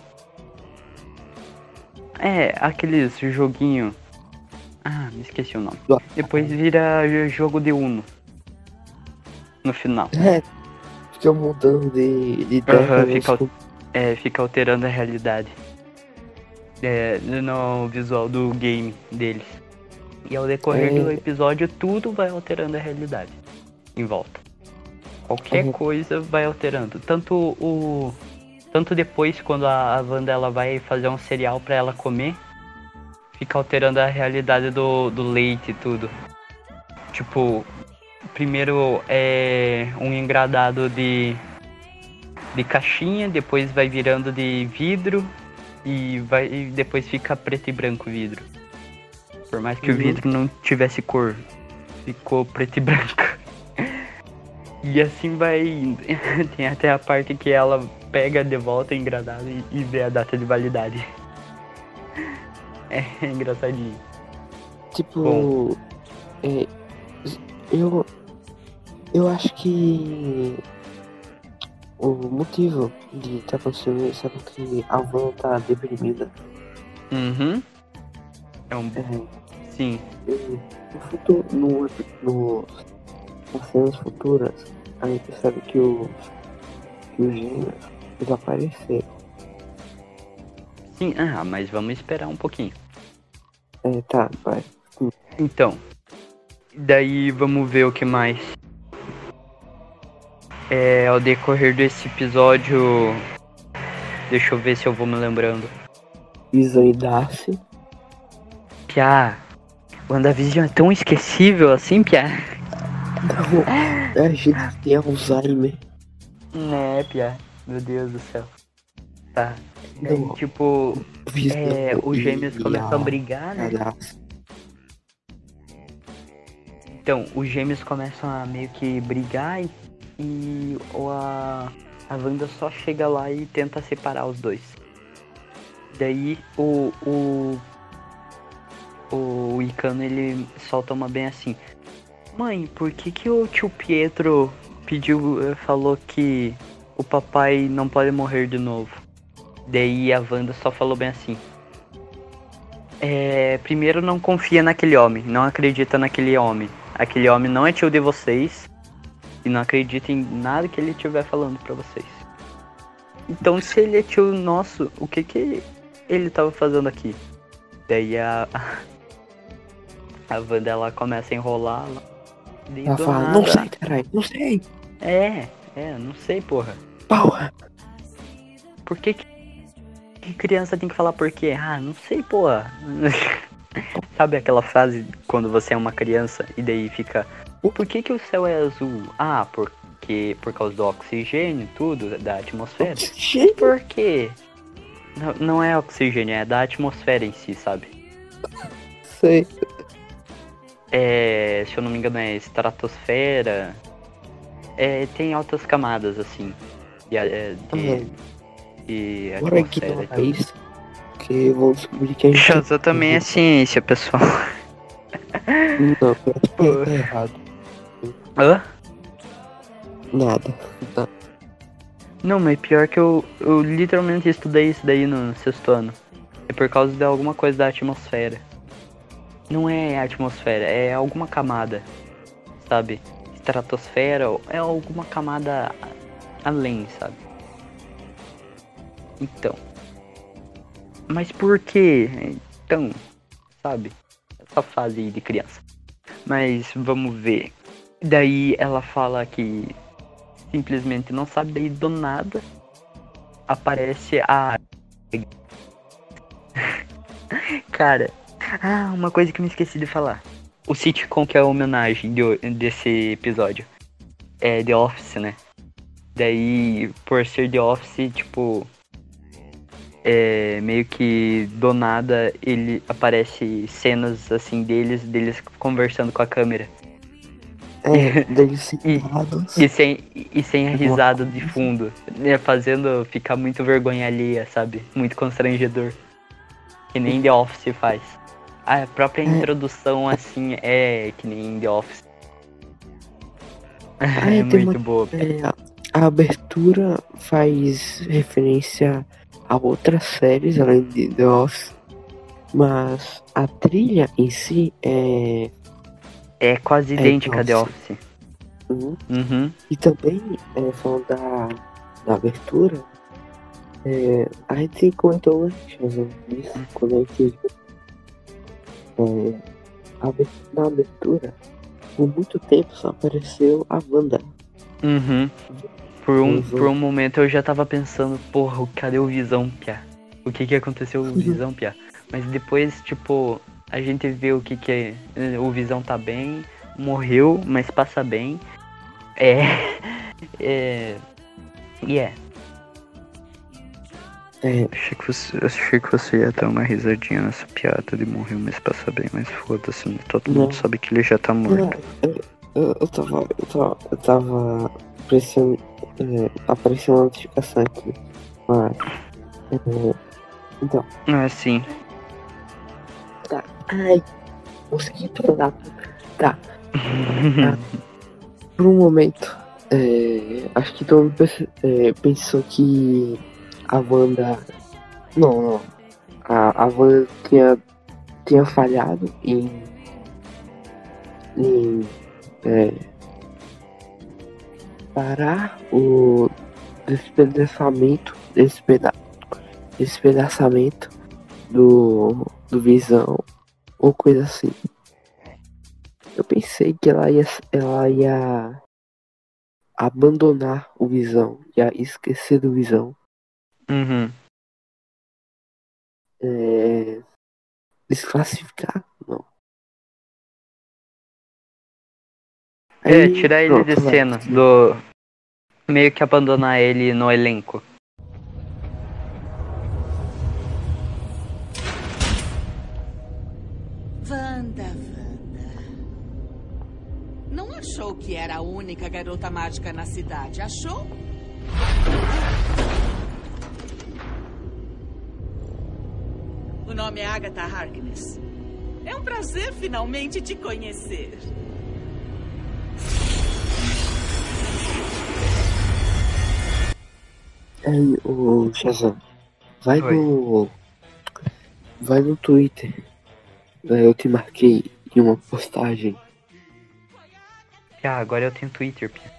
S3: É, aqueles joguinho. Ah, me esqueci o nome. Depois vira jogo de Uno. No final.
S2: É, fica mudando de, de ideia.
S3: fica É, fica alterando a realidade. É, no visual do game deles. E ao decorrer
S2: É.
S3: do episódio, tudo vai alterando a realidade. Em volta. Qualquer
S2: Uhum.
S3: coisa vai alterando. Tanto o. Tanto depois, quando a, a Wanda ela vai fazer um cereal pra ela comer, fica alterando a realidade do, do leite e tudo. Tipo, primeiro é um engradado de de caixinha, depois vai virando de vidro e vai e depois fica preto e branco o vidro. Por mais que o
S2: Uhum.
S3: vidro não tivesse cor, ficou preto e branco. [laughs] E assim vai indo. [laughs] Tem até a parte que ela pega de volta o engradado e, e vê a data de validade. [laughs] É engraçadinho.
S2: Tipo,
S3: Bom.
S2: é, eu, eu acho que o motivo de estar acontecendo isso é porque a Van tá deprimida.
S3: Uhum. É um.
S2: É,
S3: Sim.
S2: no futuro, no, no, nas cenas futuras, a gente percebe que os, que os gêmeos desapareceram.
S3: Sim, ah, mas vamos esperar um pouquinho.
S2: É, tá, vai.
S3: Então, daí vamos ver o que mais. É, ao decorrer desse episódio, deixa eu ver se eu vou me lembrando.
S2: Visão e Darcy.
S3: Piá, WandaVision é tão esquecível assim, Piá?
S2: Não, a gente tem Alzheimer.
S3: Né, Piá? Meu Deus do céu. Tá. Tipo, é, os gêmeos começam a brigar, né? Então, os gêmeos começam a meio que brigar e, e ou a, a Wanda só chega lá e tenta separar os dois. Daí o. o. O Icano ele solta uma bem assim. Mãe, por que, que o tio Pietro pediu. eh, falou que o papai não pode morrer de novo? Daí a Wanda só falou bem assim. É, primeiro não confia naquele homem, não acredita naquele homem. Aquele homem não é tio de vocês e não acredita em nada que ele estiver falando pra vocês. Então se ele é tio nosso, o que que ele tava fazendo aqui? Daí a [laughs] a Wanda ela começa a enrolar
S2: Ela fala,
S3: nada-
S2: não sei, caralho, não sei.
S3: É, é, não sei, porra.
S2: Porra.
S3: Por que, que criança tem que falar por quê? Ah, não sei, porra. [laughs] Sabe aquela frase quando você é uma criança e daí fica. Por que, que o céu é azul? Ah, porque por causa do oxigênio e tudo, da atmosfera.
S2: Gente,
S3: Por quê? Não, não é oxigênio, é da atmosfera em si, sabe?
S2: sei.
S3: É, se eu não me engano, é estratosfera. É, tem altas camadas, assim. De, é, de, de
S2: Bora
S3: atmosfera e
S2: ignorar
S3: tudo.
S2: isso. Porque vão descobrir que a gente.
S3: Shazam também é ciência, pessoal.
S2: Não, [laughs] acho que tá errado.
S3: Hã?
S2: Nada. Tá.
S3: Não, mas pior que eu, eu literalmente estudei isso daí no sexto ano. É por causa de alguma coisa da atmosfera. Não é atmosfera, é alguma camada. Sabe? Estratosfera é alguma camada além, sabe? Então. Mas por quê? Então, sabe? Essa fase aí de criança. Mas vamos ver. Daí ela fala que simplesmente não sabe, daí do nada aparece a. [laughs] Cara, ah, uma coisa que me esqueci de falar. O sitcom que é a homenagem de desse episódio é The Office, né? Daí, por ser The Office, tipo. É meio que do nada ele aparece cenas assim deles, deles conversando com a câmera.
S2: É, [laughs] deles sentados.
S3: E sem, e sem a risada de fundo, né, fazendo ficar muito vergonha alheia, sabe? Muito constrangedor. Que nem The Office faz. A própria introdução, assim, é que nem The Office. [laughs] É muito
S2: uma-
S3: boa.
S2: É, a- abertura faz referência a outras séries além de The Office, mas a trilha em si é.
S3: É quase
S2: É,
S3: idêntica a The. Office.
S2: Uhum.
S3: Uhum.
S2: E também, é, falando da, da abertura, é, a gente comentou antes né, disso, quando a gente. É, na abertura, por muito tempo só apareceu a Wanda.
S3: Uhum. Por um,
S2: Uhum.
S3: por um momento eu já tava pensando, porra, cadê o Visão, Pia? O que que aconteceu com o Visão, Pia? Mas depois, tipo, a gente vê o que que é. O Visão tá bem, morreu, mas passa bem. É. [laughs] É. E é.
S2: É,
S4: Achei que, você, achei que você ia dar uma risadinha nessa piada de morrer, mas passa bem, mas foda-se, né? todo
S2: Não.
S4: mundo sabe que ele já tá morto.
S2: Não, eu, eu, eu tava. Eu tava. Eu tava. É, apareceu uma notificação aqui. Mas. É, então.
S4: Ah, sim.
S2: Tá. Ai. Mosquito filho da puta. Tá. [laughs] Por um momento. é, acho que todo mundo é, pensou que a Wanda. Não, não. A, a Wanda tinha, tinha falhado em. em. é, parar o despedaçamento. Despeda, despedaçamento do, do Visão ou coisa assim. Eu pensei que ela ia, ela ia abandonar o Visão, ia esquecer do Visão.
S3: Uhum.
S2: É... Desclassificar? Não.
S3: É, tirar ele
S2: pronto,
S3: de cena, do. Meio que abandonar ele no elenco.
S5: Wanda, Wanda. Não achou que era a única garota mágica na cidade, achou? O nome é Agatha Harkness. É um prazer finalmente te conhecer.
S2: Aí, o Shazam, vai
S3: Oi.
S2: no. Vai no Twitter. Eu te marquei em uma postagem.
S3: Ah, agora eu tenho Twitter, Pia.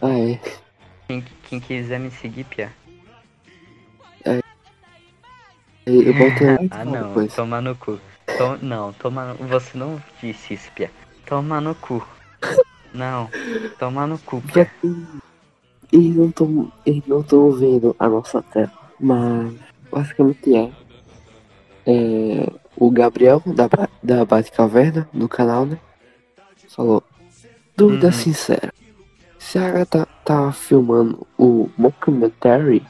S2: Ah, é.
S3: Quem, quem quiser me seguir, Pia.
S2: Eu botei lá [laughs] e
S3: Ah, não,
S2: depois.
S3: toma no cu. To- não, toma no... Você não disse isso, Pia. Toma no cu. [laughs] Não, toma no cu, Pia.
S2: Eles não estão. Eles não estão vendo a nossa tela. Mas basicamente é. É. O Gabriel da, da Bate Caverna, do canal, né? Falou. Dúvida
S3: Uhum.
S2: sincera. Se a Agatha tá filmando o mockumentary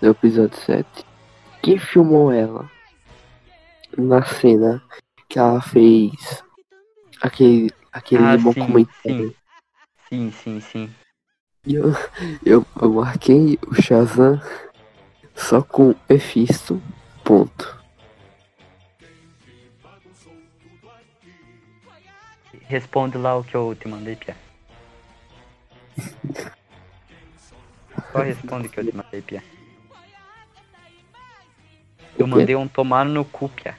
S2: do episódio 7, quem filmou ela na cena que ela fez aquele, aquele
S3: Ah, sim. Sim, sim, sim.
S2: Eu, eu, eu marquei o Shazam só com Efisto, ponto.
S3: Responde lá o que eu te mandei, Pia. Só responde o que eu te mandei, Pia. Eu mandei um tomar no cu, Pia.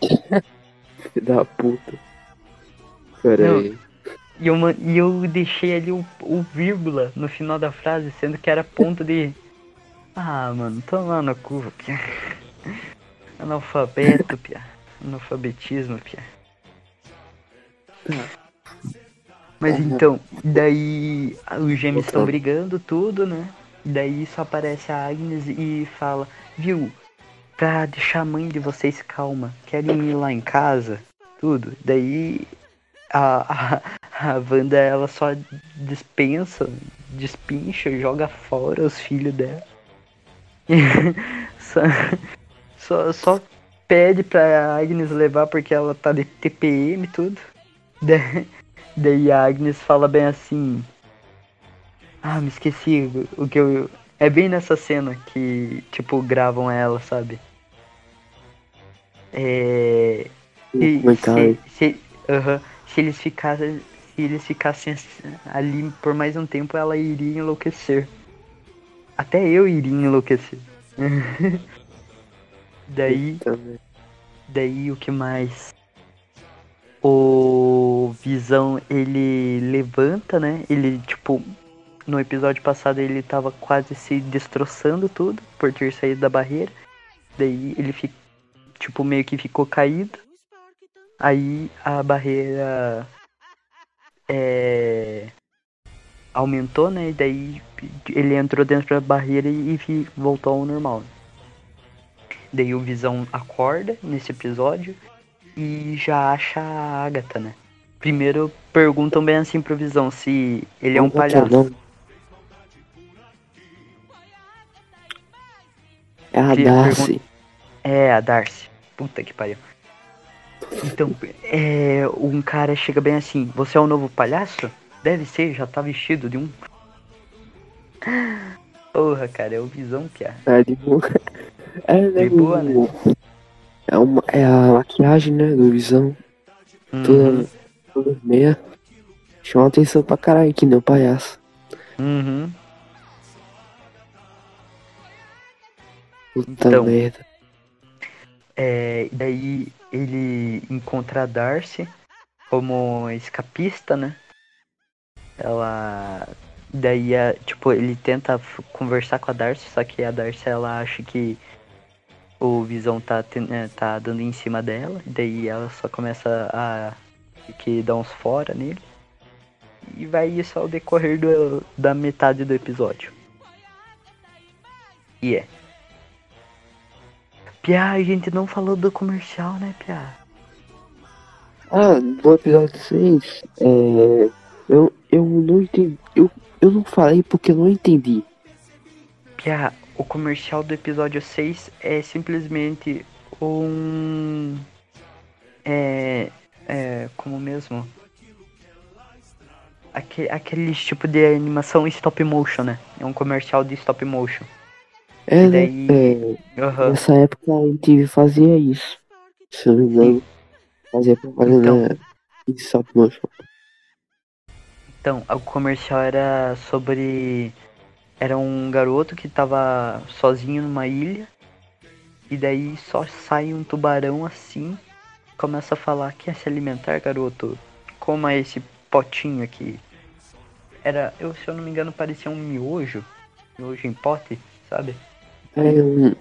S3: [laughs]
S2: Da puta. Pera
S3: Não.
S2: aí.
S3: E eu, e eu deixei ali o, o vírgula no final da frase, sendo que era ponto de. [laughs] Ah, mano, toma no cu, Pia. [laughs] Analfabeto, Pia. Analfabetismo, Pia. Mas então, daí os gêmeos estão brigando, tudo, né? Daí só aparece a Agnes e fala, viu, pra deixar a mãe de vocês calma, querem ir lá em casa? Tudo. Daí a, a, a Wanda ela só dispensa, despincha, joga fora os filhos dela. [laughs] só, só, só pede pra Agnes levar porque ela tá de TPM e tudo. Daí, daí a Agnes fala bem assim. Ah, me esqueci o que eu. É bem nessa cena que, tipo, gravam ela, sabe? É, se,
S2: Comentário.
S3: se, se, aham, se eles ficassem se eles ficassem ali por mais um tempo, ela iria enlouquecer. Até eu iria enlouquecer. [laughs] daí, daí o que mais? O Visão, ele levanta, né? Ele, tipo, no episódio passado ele tava quase se destroçando tudo por ter saído da barreira. Daí ele fica, tipo, meio que ficou caído. Aí a barreira é, aumentou, né? E daí ele entrou dentro da barreira e, e voltou ao normal. Daí o Visão acorda nesse episódio e já acha a Agatha, né? Primeiro perguntam bem assim pro Visão se ele é um palhaço.
S2: É a Darcy.
S3: É, a Darcy. Puta que pariu. Então, é, um cara chega bem assim, você é o novo palhaço? Deve ser, já tá vestido de um. Porra, cara, é o visão que é.
S2: É de boa. [laughs] É, né,
S3: De boa, né?
S2: É, uma, é a maquiagem, né, do Visão.
S3: Uhum,
S2: Toda, toda meia. Chama atenção pra caralho, que nem o palhaço.
S3: uhum.
S2: Puta
S3: Então.
S2: merda.
S3: É, daí ele encontra a Darcy como escapista, né? Ela. Daí, a- tipo, ele tenta conversar com a Darcy, só que a Darcy ela acha que o Visão tá, eh, tá dando em cima dela. Daí ela só começa a que dar uns fora nele. E vai isso ao decorrer do- da metade do episódio. E é. Pia, a gente não falou do comercial, né, Pia?
S2: Ah, no episódio 6, é, eu, eu não entendi. Eu, eu não falei porque eu não entendi.
S3: Pia, o comercial do episódio 6 é simplesmente um. É. É. Como mesmo? Aque, aquele tipo de animação stop motion, né? É um comercial de stop motion.
S2: É,
S3: daí-
S2: É,
S3: Aham.
S2: nessa época a MTV fazia isso. Se eu não me engano, fazia propaganda em stop motion.
S3: Então, o comercial era sobre. Era um garoto que tava sozinho numa ilha. E daí só sai um tubarão assim. Começa a falar: Quer se alimentar, garoto? Coma esse potinho aqui. Era, eu, se eu não me engano, parecia um miojo. Miojo em pote, sabe?
S2: É um.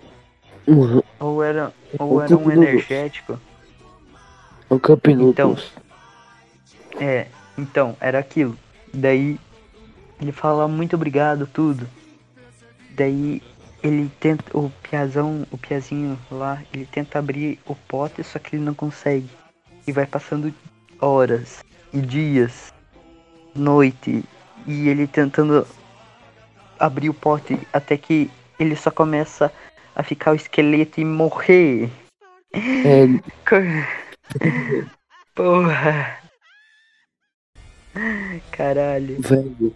S2: Um,
S3: Ou era, ou
S2: Um
S3: era um energético.
S2: um Cup
S3: Então. É, então, era aquilo. Daí ele fala muito obrigado, tudo. Daí ele tenta, o piazão, o piazinho lá, ele tenta abrir o pote, só que ele não consegue. E vai passando horas e dias, noite, e ele tentando abrir o pote até que ele só começa a ficar o esqueleto e morrer.
S2: É, [laughs]
S3: Porra. Caralho.
S2: velho.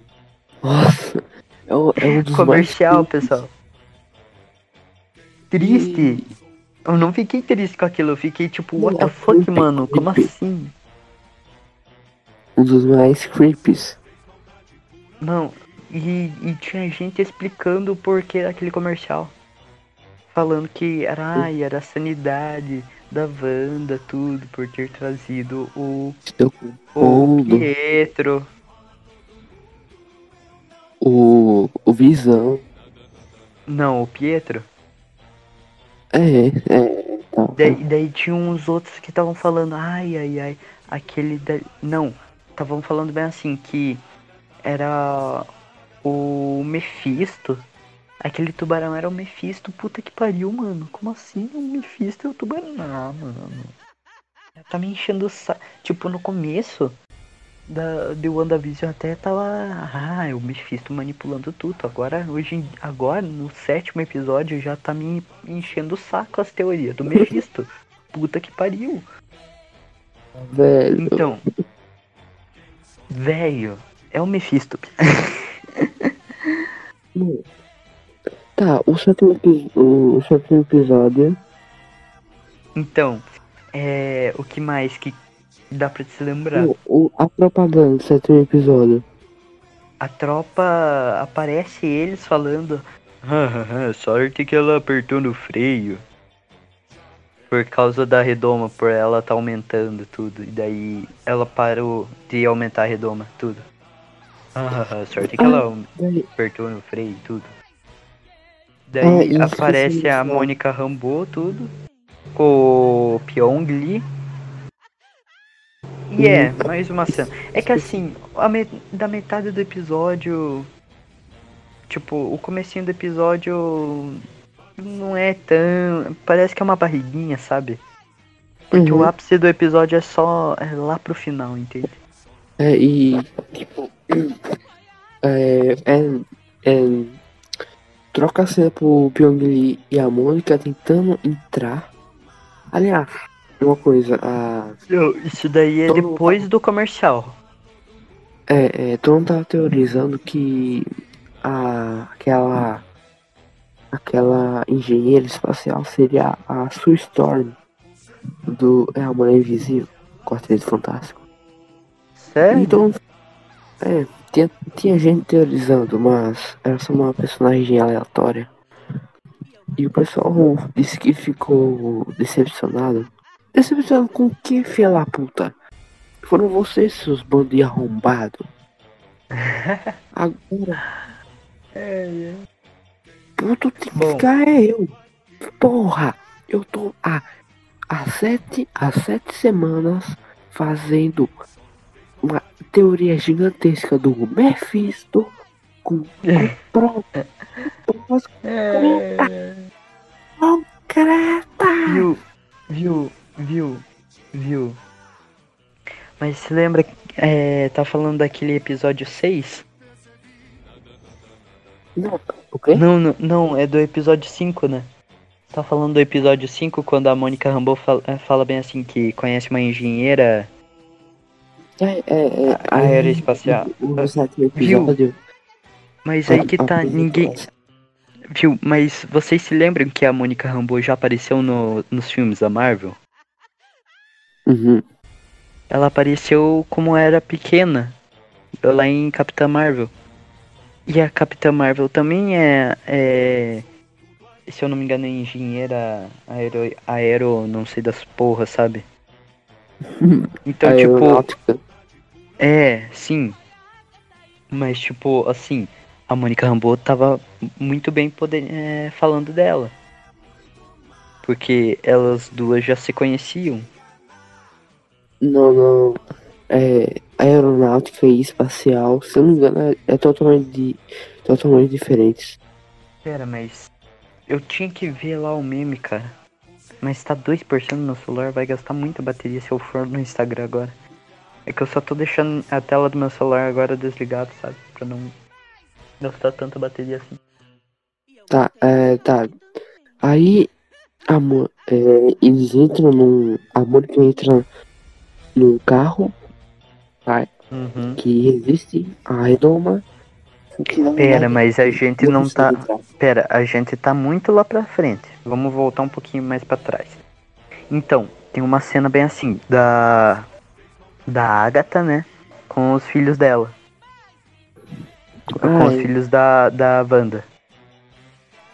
S2: Nossa. É, um- é um dos
S3: Comercial, pessoal. Triste. Eu não fiquei triste com aquilo, eu fiquei tipo, what the
S2: Não,
S3: fuck, mano? Como assim?
S2: Um dos mais creepies.
S3: Não, e, e tinha gente explicando o porquê daquele comercial. Falando que era, ai, era a sanidade da Wanda, tudo, por ter trazido o, o. Pietro.
S2: o, o Visão.
S3: Não, o Pietro.
S2: É, é, tá.
S3: Daí, daí tinha uns outros que estavam falando, ai, ai, ai, aquele da... Não, estavam falando bem assim, que era o Mephisto. Aquele tubarão era o Mephisto, puta que pariu, mano. Como assim o Mephisto é o tubarão? Não, mano. Tá me enchendo o saco. Tipo, no começo da, de WandaVision até tava. Ah, o Mephisto manipulando tudo. Agora, hoje, agora, no sétimo episódio, já tá me enchendo o saco as teorias do Mephisto. [laughs] Puta que pariu.
S2: Velho.
S3: Então. Velho, é o Mephisto. [laughs]
S2: Tá, o sétimo, o sétimo episódio.
S3: Então, É, o que mais que dá pra se lembrar?
S2: O, o- a propaganda do sétimo episódio.
S3: A tropa aparece eles falando. "Ah, Sorte que ela apertou no freio. Por causa da redoma, por ela tá aumentando tudo. E daí ela parou de aumentar a redoma, tudo. Ah, [laughs] sorte que ela
S2: Daí,
S3: apertou no freio, tudo.
S2: Ah,
S3: Daí
S2: isso
S3: aparece
S2: sim,
S3: a. Mônica Rambeau, tudo. Com o Pyong Lee. E é, mais uma cena. É que assim, a me- da metade do episódio. Tipo, o comecinho do episódio não é tão. Parece que é uma barriguinha, sabe? Porque o
S2: Uhum.
S3: ápice do episódio é só é lá pro final, entende?
S2: É, e tipo. É, é, é, troca a cena pro Pyong Lee e a Mônica tentando entrar. Aliás, uma coisa, a.
S3: Isso daí é
S2: Todo mundo
S3: depois do comercial.
S2: É, é, todo mundo tava teorizando que a, aquela aquela engenheira espacial seria a Sue Storm do É a Mulher Invisível, Quarteto Fantástico.
S3: Sério?
S2: Então, é, tinha, tinha gente teorizando, mas era só uma personagem aleatória. E o pessoal disse que ficou decepcionado. Decepcionado com o que, filha da puta? Foram vocês, seus bandos de arrombado. [laughs] Agora, puto tem que
S3: Bom.
S2: ficar é eu. Porra, eu tô há, há, sete, há sete semanas fazendo uma teoria gigantesca do Mephisto com, com prova- provas concretas.
S3: Viu, viu, viu, viu. Mas se lembra, é, tá falando daquele episódio 6?
S2: Não, o quê?
S3: Não, não, não, é do episódio 5, né? Tá falando do episódio 5 quando a Mônica Rambeau fala, fala bem assim que conhece uma engenheira.
S2: É, é, é,
S3: A- aeroespacial. Viu? Mas aí que tá, ninguém. Viu, mas vocês se lembram que a Mônica Rambeau já apareceu no, nos filmes da Marvel?
S2: Uhum.
S3: Ela apareceu como era pequena, lá em Capitã Marvel. E a Capitã Marvel também é, é se eu não me engano, é engenheira aero, aero não sei das porras, sabe? Então, tipo. É, sim. Mas, tipo, assim, a Mônica Rambeau tava muito bem poder, é, falando dela. Porque elas duas já se conheciam.
S2: Não, não. É, aeronáutica e espacial, se eu não me engano, é, é totalmente, di- totalmente diferentes.
S3: Pera, mas eu tinha que ver lá o meme, cara. Mas tá 2% no meu celular, vai gastar muita bateria se eu for no Instagram agora. É que eu só tô deixando a tela do meu celular agora desligada, sabe? Pra não gastar tanta bateria assim.
S2: Tá, é, tá. Aí, a, Mo- é, eles entram num. A Mônica entra num carro tá,
S3: Uhum.
S2: que resiste à redoma. que
S3: Pera,
S2: verdade
S3: mas a gente não tá. Pera, a gente tá muito lá pra frente. Vamos voltar um pouquinho mais pra trás. Então, tem uma cena bem assim, da. Da Agatha, né? Com os filhos dela. com
S2: Ah,
S3: os
S2: é.
S3: filhos da, da Wanda.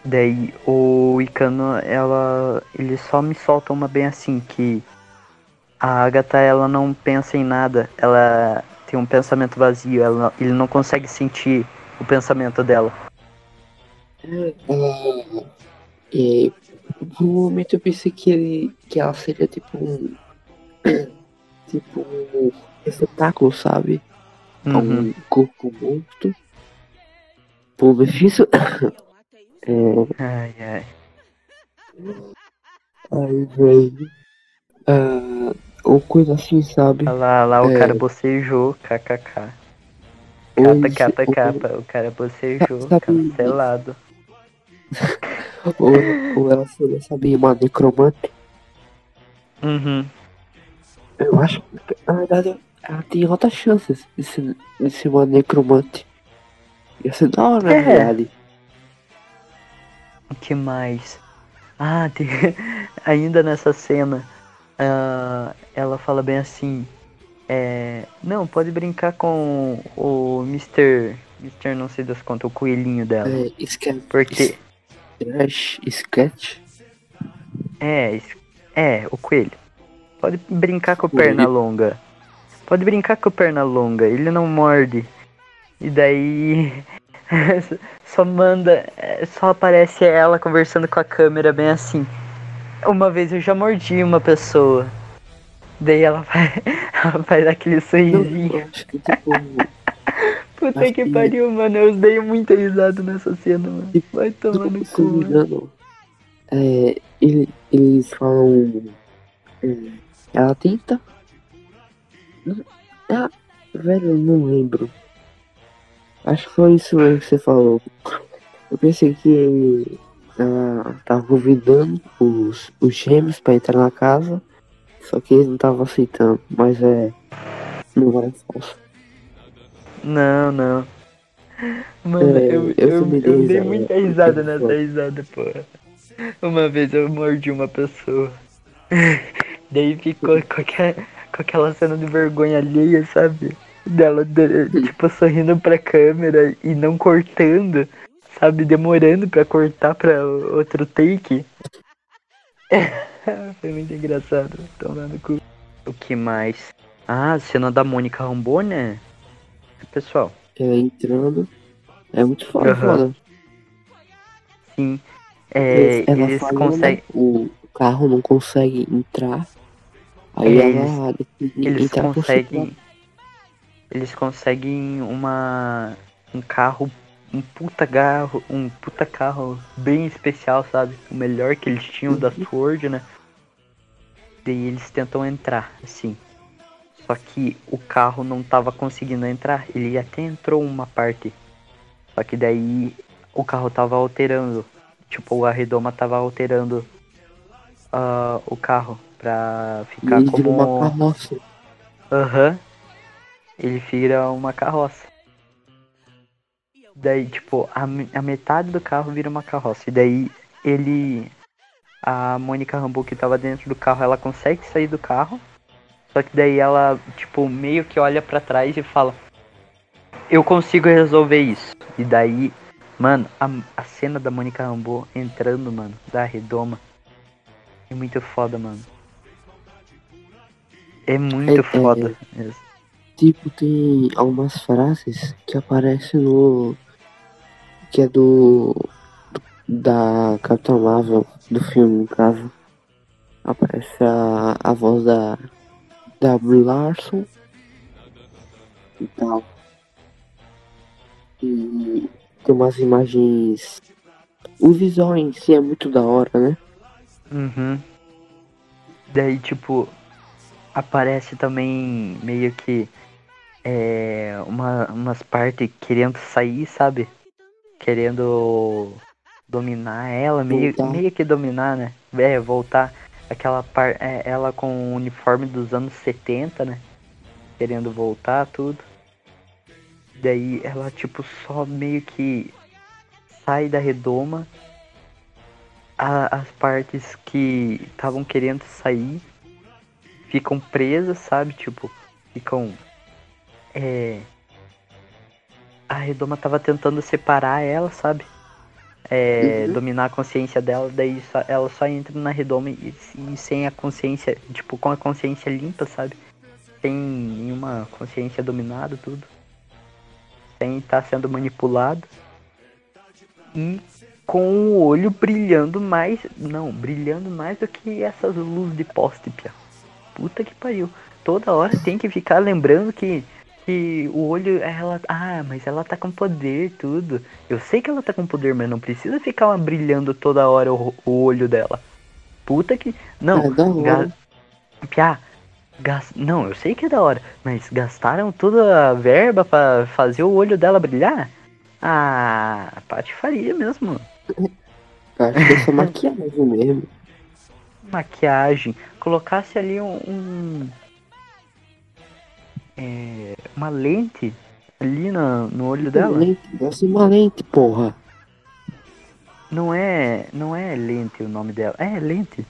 S3: Daí o Icano, ela. Ele só me solta uma bem assim, que a Agatha ela não pensa em nada, ela tem um pensamento vazio, ela ele não consegue sentir o pensamento dela.
S2: Ela. É, por um momento eu pensei que, ele, que ela seria tipo um. Tipo um receptáculo, sabe?
S3: Uhum.
S2: Um corpo morto. Por benefício. [coughs] é,
S3: Ai, ai.
S2: aí veio. Ah, ou coisa assim, sabe?
S3: Olha lá, lá o
S2: É.
S3: cara bocejou, kkk. Capa, capa, capa, o cara bocejou, cancelado.
S2: Ou, [laughs] ou ela seria, sabe, uma necromante.
S3: Uhum.
S2: Eu acho que, na verdade, ela tem altas chances de ser, de ser uma necromante. Ia ser da hora, na
S3: É.
S2: verdade.
S3: O que mais? Ah, [laughs] tem... ainda nessa cena, ah, ela fala bem assim. É, não, pode brincar com o Mr. Mr. não sei das contas, o coelhinho dela.
S2: É, sketch.
S3: Porque
S2: Sketch. Sketch.
S3: É, é, o coelho. Pode brincar com o
S2: Coelho.
S3: perna longa. Pode brincar com o perna longa, ele não morde. E daí [laughs] só manda, só aparece ela conversando com a câmera bem assim. Uma vez eu já mordi uma pessoa. Daí ela [laughs] faz, ela faz aquele sorrisinho.
S2: tipo. [laughs]
S3: Puta
S2: acho
S3: que
S2: que-
S3: pariu, mano. Eu dei muita risada nessa cena, mano.
S2: Tipo,
S3: Vai tomar no
S2: se
S3: cu. mano.
S2: é, ele- eles falam. é, ela tenta. Ah, velho, eu não lembro. Acho que foi isso mesmo que você falou. Eu pensei que ela tava convidando os, os gêmeos pra entrar na casa, só que eles não estavam aceitando, mas é. Não era falso.
S3: Não, não. Mano,
S2: É,
S3: eu,
S2: eu
S3: eu, eu,
S2: dei
S3: dei
S2: risada,
S3: muita
S2: eu
S3: risada nessa risada, porra. Uma vez eu mordi uma pessoa. Daí ficou com aquela, com aquela cena de vergonha alheia, sabe? Dela, de- tipo, sorrindo pra câmera e não cortando, sabe? Demorando pra cortar pra outro take. [laughs] Foi muito engraçado, tomando cu. O que mais? Ah, a cena da Mônica Rambeau, né? Pessoal,
S2: Ela entrando. É muito foda,
S3: Aham.
S2: foda.
S3: sim. É,
S2: ela
S3: eles conseguem.
S2: O carro não consegue entrar. Aí
S3: É,
S2: ela decide
S3: Eles
S2: por
S3: conseguem. Eles conseguem uma. um carro. Um puta carro. Um puta carro bem especial, sabe? O melhor que eles tinham da Sword, né? Daí eles tentam entrar, assim. Só que o carro não tava conseguindo entrar. Ele até entrou uma parte. Só que daí o carro tava alterando. Tipo, a redoma tava alterando ah, o carro pra ficar
S2: ele
S3: como.
S2: uma carroça.
S3: Aham. Ele vira uma carroça. Daí, tipo, a, a metade do carro vira uma carroça. E daí ele. A Mônica Rambeau que tava dentro do carro, ela consegue sair do carro. Só que daí ela, tipo, meio que olha pra trás e fala: Eu consigo resolver isso. E daí, mano, a, a cena da Mônica Rambeau entrando, mano, da redoma. É muito foda, mano. É muito
S2: É- é-
S3: foda. mesmo.
S2: Tipo, tem algumas frases que aparecem no. Que é do. Da Capitã Marvel, do filme, no caso. Aparece a, a voz da. Da Brie Larson. E tal. E tem umas imagens. O visual em si é muito da hora, né?
S3: Uhum. Daí, tipo, aparece também meio que é, uma, umas partes querendo sair, sabe? Querendo dominar ela, meio,
S2: Voltar.
S3: meio que dominar, né? É, voltar. Aquela parte, ela com o uniforme dos anos 70, né? Querendo voltar, tudo. Daí ela, tipo, só meio que sai da redoma a- as partes que estavam querendo sair ficam presas, sabe? Tipo, ficam. É. A Redoma tava tentando separar ela, sabe? É,
S2: Uhum.
S3: Dominar a consciência dela, daí só- ela só entra na Redoma e, e sem a consciência, tipo, com a consciência limpa, sabe? Sem nenhuma consciência dominada, tudo. Sem estar sendo manipulado. E com o olho brilhando mais. Não, brilhando mais do que essas luzes de poste, pia. Puta que pariu. Toda hora tem que ficar lembrando que, que o olho, ela. Ah, mas ela tá com poder, tudo. Eu sei que ela tá com poder, mas não precisa ficar brilhando toda hora o, o olho dela. Puta que. Não,
S2: é.
S3: Ga... Piá, gas... não, eu sei que é da hora, mas gastaram toda a verba pra fazer o olho dela brilhar? Ah, patifaria mesmo. [laughs]
S2: Acho que é só maquiagem mesmo.
S3: Maquiagem. Colocasse ali um. um- é, uma lente ali na, no olho dela.
S2: Lente, uma lente, porra.
S3: Não é. Não é lente o nome dela. É lente.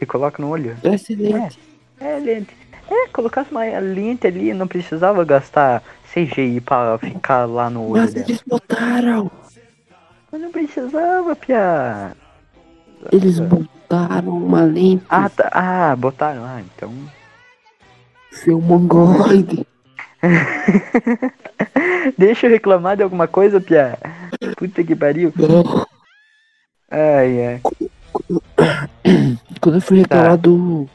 S3: E coloca no olho.
S2: Excelente.
S3: É, lente. É, colocasse uma lente ali, não precisava gastar CGI pra ficar lá no olho
S2: Mas
S3: dela.
S2: eles botaram.
S3: Mas não precisava, Pia.
S2: Eles botaram uma lente.
S3: Ah, tá. Ah, botaram. Ah, então.
S2: Seu mongoloide. [laughs]
S3: Deixa eu reclamar de alguma coisa, Pia. Puta que pariu.
S2: Não.
S3: Ai, ai.
S2: Quando eu fui reclamar
S3: Tá.
S2: do.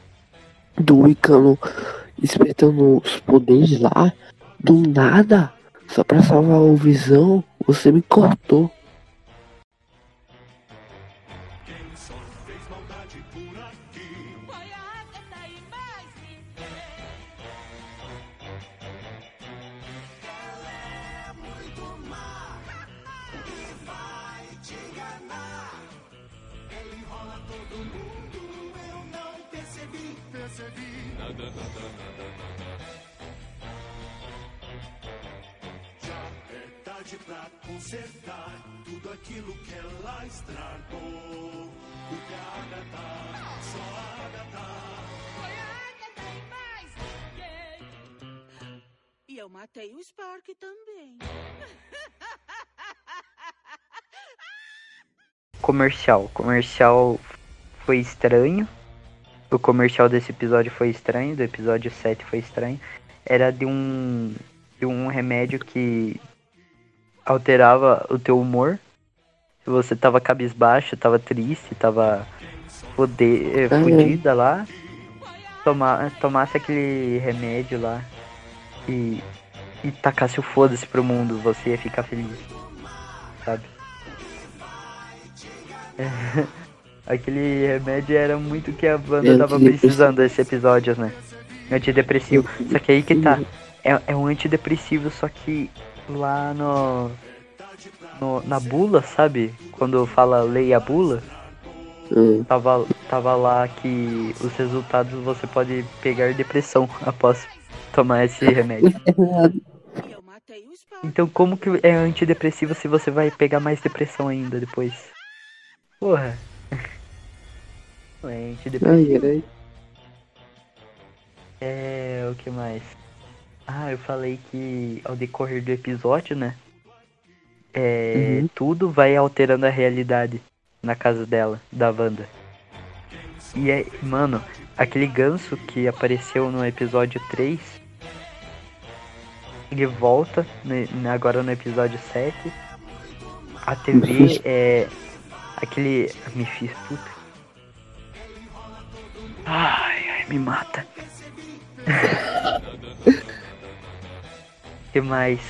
S2: Do Wicano despertando os poderes lá, do nada, só pra salvar o Visão, você me cortou.
S5: Matei o Spark também.
S3: Comercial. Comercial foi estranho. O comercial desse episódio foi estranho. Do episódio 7 foi estranho. Era de um. De um remédio que alterava o teu humor. Se você tava cabisbaixo, tava triste, tava fode- eh, fudida lá. Toma, tomasse aquele remédio lá e, e tacasse o foda-se pro mundo, você ia ficar feliz. Sabe? [laughs] Aquele remédio era muito que a banda
S2: É,
S3: tava precisando desse episódio, né? Antidepressivo. Só que aí que tá. É, é um antidepressivo, só que lá no, no. Na bula, sabe? Quando fala leia a bula,
S2: Hum.
S3: tava, tava lá que os resultados você pode pegar depressão [laughs] após tomar esse remédio. [laughs]
S5: E eu matei o Spark.
S3: Então como que é antidepressivo se você vai pegar mais depressão ainda depois? Porra. [laughs] Não é antidepressivo.
S2: Ai, ai.
S3: É, o que mais? Ah, eu falei que ao decorrer do episódio, né? É,
S2: Uhum.
S3: tudo vai alterando a realidade na casa dela, da Wanda. E é, mano, aquele ganso que apareceu no episódio 3, ele volta ne- agora no episódio 7. A TV
S2: Mephisto.
S3: é aquele. Me fiz puta. Ai, ai, me mata. [laughs] que mais?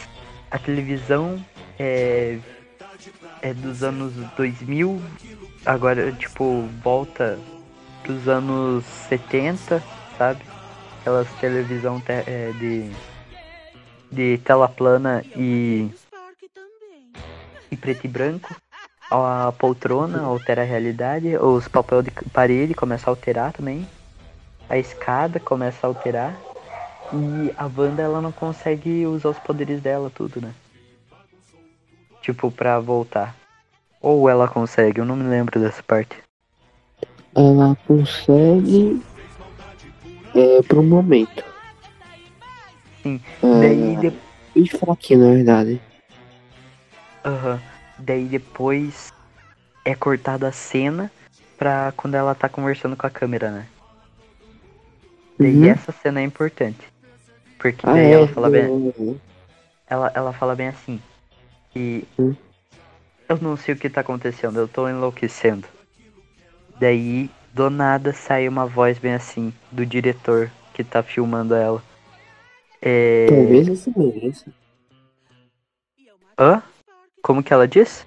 S3: A televisão é, é dos anos 2000, agora, tipo, volta pros anos 70, sabe? Aquelas televisão te- é, de, de tela plana e, e preto e branco. A poltrona altera a realidade, os papéis de parede começam a alterar também. A escada começa a alterar. E a Wanda ela não consegue usar os poderes dela, tudo, né? Tipo, pra voltar. Ou ela consegue, eu não me lembro dessa parte.
S2: Ela consegue. É, pro momento.
S3: Sim.
S2: É,
S3: Daí, de...
S2: bem fraquinho, na verdade.
S3: Aham. Daí depois é cortada a cena pra quando ela tá conversando com a câmera, né? Daí
S2: Uhum.
S3: essa cena é importante. Porque
S2: Ah,
S3: daí
S2: é.
S3: ela fala bem.
S2: do-
S3: ela, ela fala bem assim. Que
S2: Hum.
S3: eu não sei o que tá acontecendo, eu tô enlouquecendo. Daí, do nada, sai uma voz bem assim, do diretor que tá filmando ela. É.
S2: Talvez esse mereça.
S3: Hã? Como que ela diz?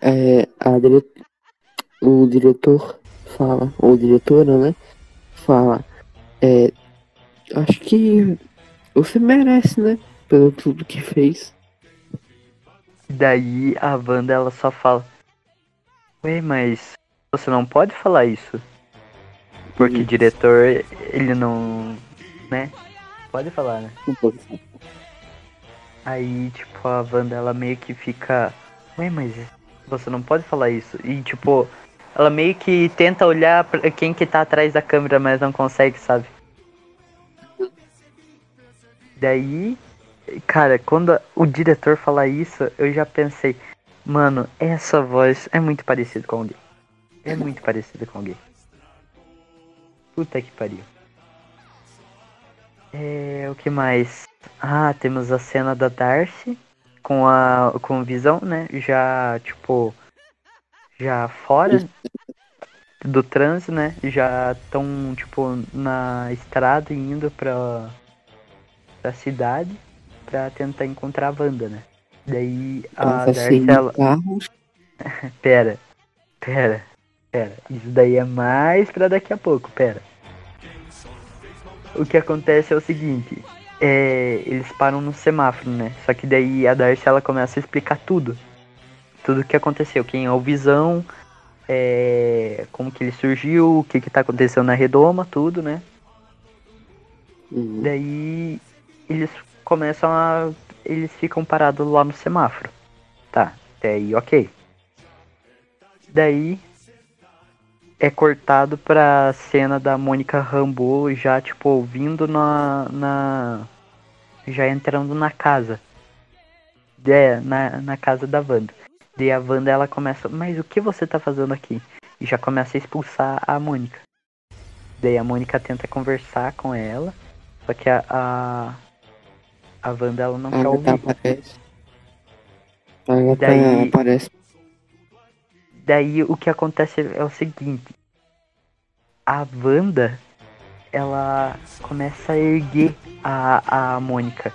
S2: É, a dire... o diretor fala, ou diretora, né? Fala, é, acho que você merece, né? Pelo tudo que fez.
S3: Daí a Wanda ela só fala: Ué, mas você não pode falar isso. Porque o
S2: Hum.
S3: diretor, ele não. né? Pode falar, né?
S2: Não pode ser.
S3: Aí, tipo, a Wanda ela meio que fica. Ué, mas você não pode falar isso. E tipo, ela meio que tenta olhar pra quem que tá atrás da câmera, mas não consegue, sabe? Daí, cara, quando o diretor fala isso, eu já pensei, mano, essa voz é muito parecida com alguém. É muito parecida com alguém. Puta que pariu. É, o que mais? Ah, temos a cena da Darcy com a com Visão, né? Já, tipo, já fora do trânsito, né? Já estão, tipo, na estrada indo pra, pra cidade pra tentar encontrar a Wanda, né? Daí a
S2: Passa
S3: Darcy,
S2: sem
S3: ela...
S2: carro. [laughs]
S3: Pera, pera, pera. Isso daí é mais pra daqui a pouco, pera. O que acontece é o seguinte, é, eles param no semáforo, né? Só que daí a Darcy ela começa a explicar tudo. Tudo o que aconteceu, quem é o Visão, é, como que ele surgiu, o que que tá acontecendo na redoma, tudo, né?
S2: Uhum.
S3: Daí eles começam a. Eles ficam parados lá no semáforo. Tá, até aí ok. Daí é cortado pra cena da Mônica Rambeau já, tipo, vindo na. na já entrando na casa. É, na, na casa da Wanda. Daí a Wanda ela começa, mas o que você tá fazendo aqui? E já começa a expulsar a Mônica. Daí a Mônica tenta conversar com ela. Só que a. A, a Wanda ela não
S2: A
S3: quer
S2: Agatha
S3: ouvir.
S2: aparece. Agatha
S3: Daí-
S2: aparece.
S3: Daí o que acontece é o seguinte. A Wanda, ela começa a erguer a, a Mônica.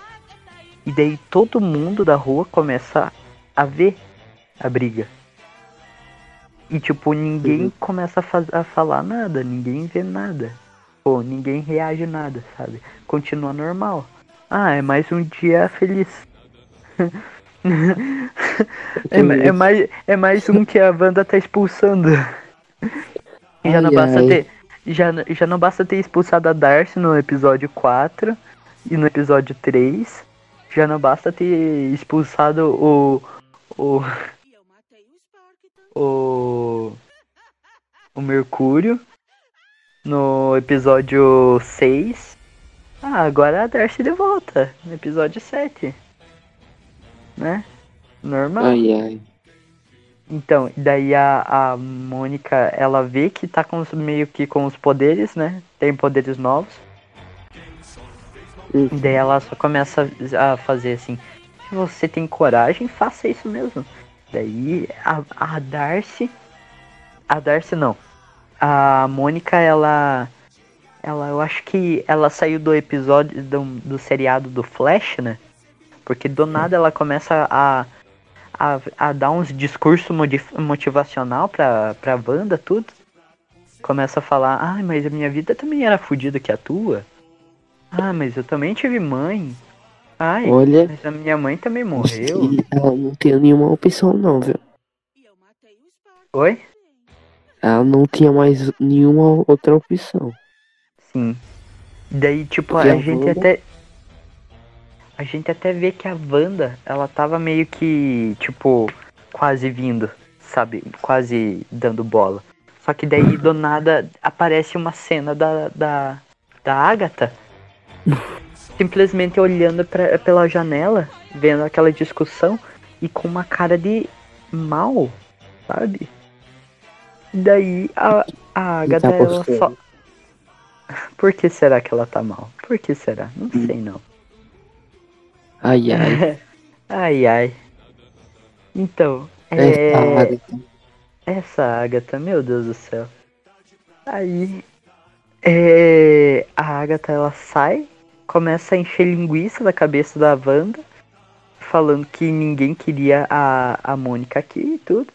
S3: E daí todo mundo da rua começa a ver a briga. E tipo, ninguém
S2: Uhum.
S3: começa a, faz- a falar nada, ninguém vê nada. Pô, ninguém reage nada, sabe? Continua normal. Ah, é mais um dia feliz. [laughs] [laughs] é, é mais, é mais um que a Wanda tá expulsando. Já não
S2: Ai,
S3: basta
S2: ai.
S3: ter. Já, já não basta ter expulsado a Darcy no episódio 4 e no episódio 3. Já não basta ter expulsado o. o.
S5: O.
S3: o Mercúrio no episódio 6. Ah, agora a Darcy de volta no episódio 7. Né? Normal.
S2: Ai, ai.
S3: Então, daí a, a Mônica, ela vê que tá com os, meio que com os poderes, né? Tem poderes novos. E daí ela só começa a fazer assim, se você tem coragem, faça isso mesmo. Daí a, a Darcy. A Darcy não. A Mônica, ela. Ela, eu acho que ela saiu do episódio do, do seriado do Flash, né? Porque do nada ela começa a, a, a dar uns discursos modi- motivacional pra, pra banda, tudo. Começa a falar, ai, mas a minha vida também era fodida que a tua. Ah, mas eu também tive mãe. Ai,
S2: Olha,
S3: mas a minha mãe também morreu. [laughs]
S2: ela não tinha nenhuma opção não, viu?
S3: Oi?
S2: Ela não tinha mais nenhuma outra opção.
S3: Sim. Daí, tipo,
S2: Porque
S3: a gente até. A gente até vê que a Wanda, ela tava meio que, tipo, quase vindo, sabe? Quase dando bola. Só que daí, do nada, aparece uma cena da, da, da Agatha simplesmente olhando pra, pela janela, vendo aquela discussão e com uma cara de mal, sabe? Daí a, a Agatha,
S2: tá
S3: ela só. [laughs] Por que será que ela tá mal? Por que será? Não sei não.
S2: Ai, ai. [laughs]
S3: ai ai. Então,
S2: Essa
S3: é.
S2: Agatha.
S3: Essa Agatha, meu Deus do céu. Aí. É, a Agatha ela sai, começa a encher linguiça da cabeça da Wanda, falando que ninguém queria a, a Mônica aqui e tudo.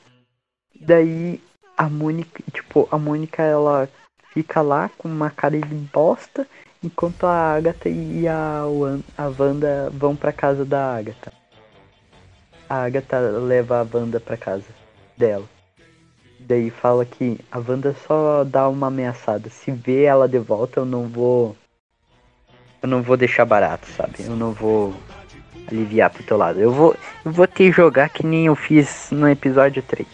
S3: Daí a Mônica, tipo, a Mônica ela fica lá com uma cara de bosta, enquanto a Agatha e a, Wan- a Wanda vão pra casa da Agatha. A Agatha leva a Wanda pra casa dela. Daí fala que a Wanda só dá uma ameaçada. Se vê ela de volta, eu não vou. Eu não vou deixar barato, sabe? Eu não vou aliviar pro teu lado. Eu vou, eu vou te jogar que nem eu fiz no episódio 3.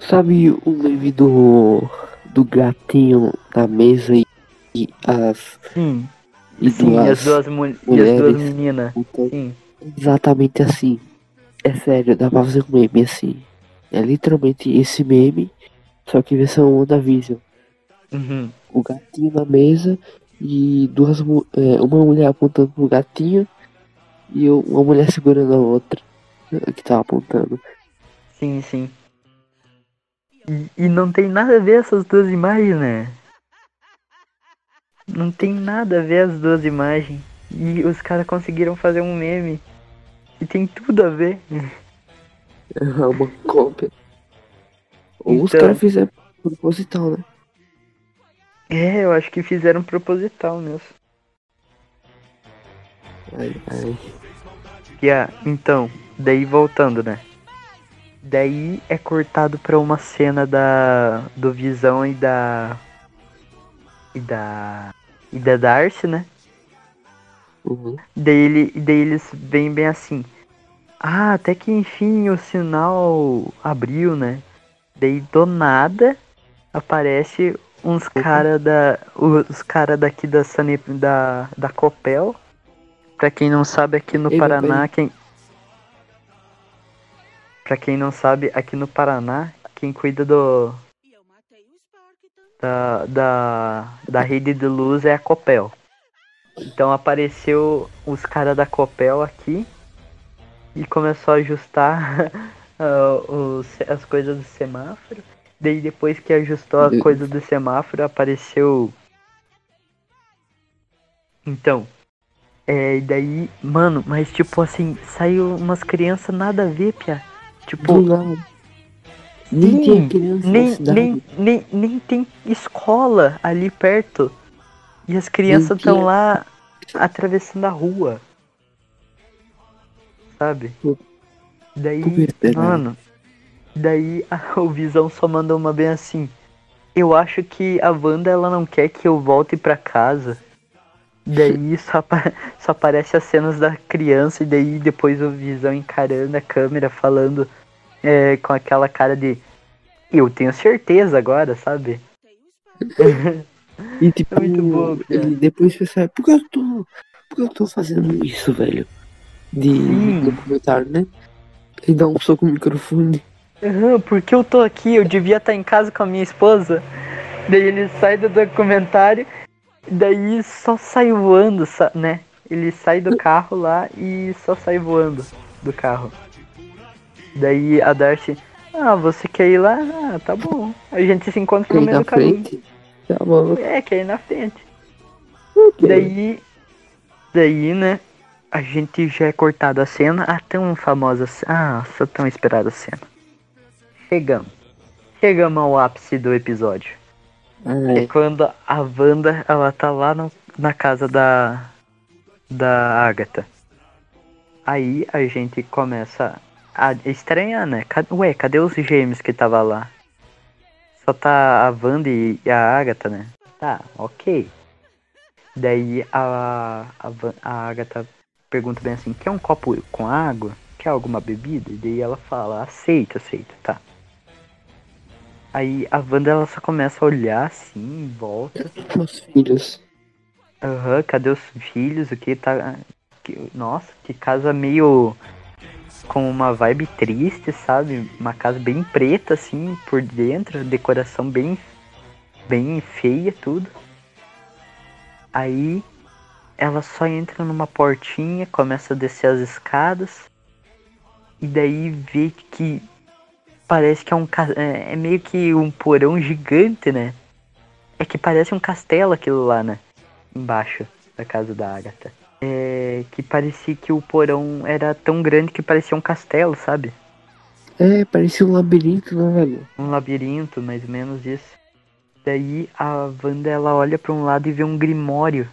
S2: Sabe o meme do, do gatinho na mesa e, e as.
S3: Sim,
S2: E
S3: sim,
S2: duas
S3: as duas, mu- e as
S2: mulheres.
S3: duas meninas.
S2: Então,
S3: Sim.
S2: exatamente assim. É sério, dá pra fazer um meme assim. É literalmente esse meme, só que versão WandaVision.
S3: Uhum.
S2: O gatinho na mesa e duas é, uma mulher apontando pro gatinho e uma mulher segurando a outra que tava apontando.
S3: Sim, sim. E, e não tem nada a ver essas duas imagens, né? Não tem nada a ver as duas imagens. E os caras conseguiram fazer um meme. E tem tudo a ver. [laughs]
S2: É uma cópia. Ou os
S3: Então.
S2: caras fizeram proposital, né?
S3: É, eu acho que fizeram proposital mesmo.
S2: Ai, ai.
S3: E ah, então, daí voltando, né? Daí é cortado pra uma cena da do Visão e da e da e da Darcy, né?
S2: Uhum.
S3: Daí, ele, daí eles vêm bem assim. Ah, até que enfim o sinal abriu, né? Daí do nada aparece uns cara da. Os cara daqui da, Sane, da, da Copel. Pra quem não sabe, aqui no
S2: Ei,
S3: Paraná, quem. Pra quem não sabe, aqui no Paraná, quem cuida do. Da, da, da rede de luz é a Copel. Então apareceu os caras da Copel aqui e começou a ajustar [laughs] ah, os, as coisas do semáforo. Daí depois que ajustou a coisa do semáforo apareceu. Então. É, e daí, mano, mas tipo assim, saiu umas crianças nada a ver, Pia. Tipo,
S2: Nem tinha criança
S3: nem, nem, nem, nem tem escola ali perto. E as crianças
S2: Nem
S3: estão lá atravessando a rua. Sabe? Daí,
S2: Pubertade.
S3: mano, daí a, [laughs] o Visão só mandou uma bem assim. Eu acho que a Wanda ela não quer que eu volte pra casa. Daí [laughs] só, apa- só aparece as cenas da criança e daí depois o Visão encarando a câmera falando é, com aquela cara de eu tenho certeza agora, sabe?
S2: E [laughs] tipo,
S3: É muito bom, cara.
S2: depois pensa, por que eu tô. Por que eu tô fazendo isso, velho? De
S3: Sim.
S2: documentário, né? Ele dá um soco no microfone.
S3: Aham, porque eu tô aqui, eu devia estar em casa com a minha esposa. Daí ele sai do documentário, daí só sai voando, né? Ele sai do carro lá e só sai voando do carro. Daí a Darcy, ah, você quer ir lá? Ah, tá bom. A gente se encontra no meio do caminho.
S2: frente. Tá bom.
S3: É, quer ir na frente.
S2: Ok.
S3: Daí, daí, né? A gente já é cortado a cena, a tão famosa, ah, essa tão esperada cena. Chegamos. Chegamos ao ápice do episódio. É quando a Wanda, ela tá lá no- na casa da da Agatha. Aí a gente começa a estranhar, né? Ca- Ué, cadê os gêmeos que tava lá? Só tá a Wanda e a Agatha, né? Tá, ok. Daí a, a, a Agatha pergunta bem assim, quer um copo com água? Quer alguma bebida? E daí ela fala, aceita, aceita, tá. Aí a Wanda ela só começa a olhar assim, em volta.
S2: meus filhos.
S3: Aham, cadê os filhos? O que tá. que- nossa, que casa meio. Com uma vibe triste, sabe? Uma casa bem preta, assim, por dentro, decoração bem. bem feia, tudo. Aí ela só entra numa portinha, começa a descer as escadas. E daí vê que parece que é um é é meio que um porão gigante, né? É que parece um castelo aquilo lá, né? Embaixo da casa da Agatha. É que parecia que o porão era tão grande que parecia um castelo, sabe?
S2: É, parecia um labirinto, né, velho?
S3: Um labirinto, mais ou menos isso. Daí a Wanda ela olha pra um lado e vê um grimório.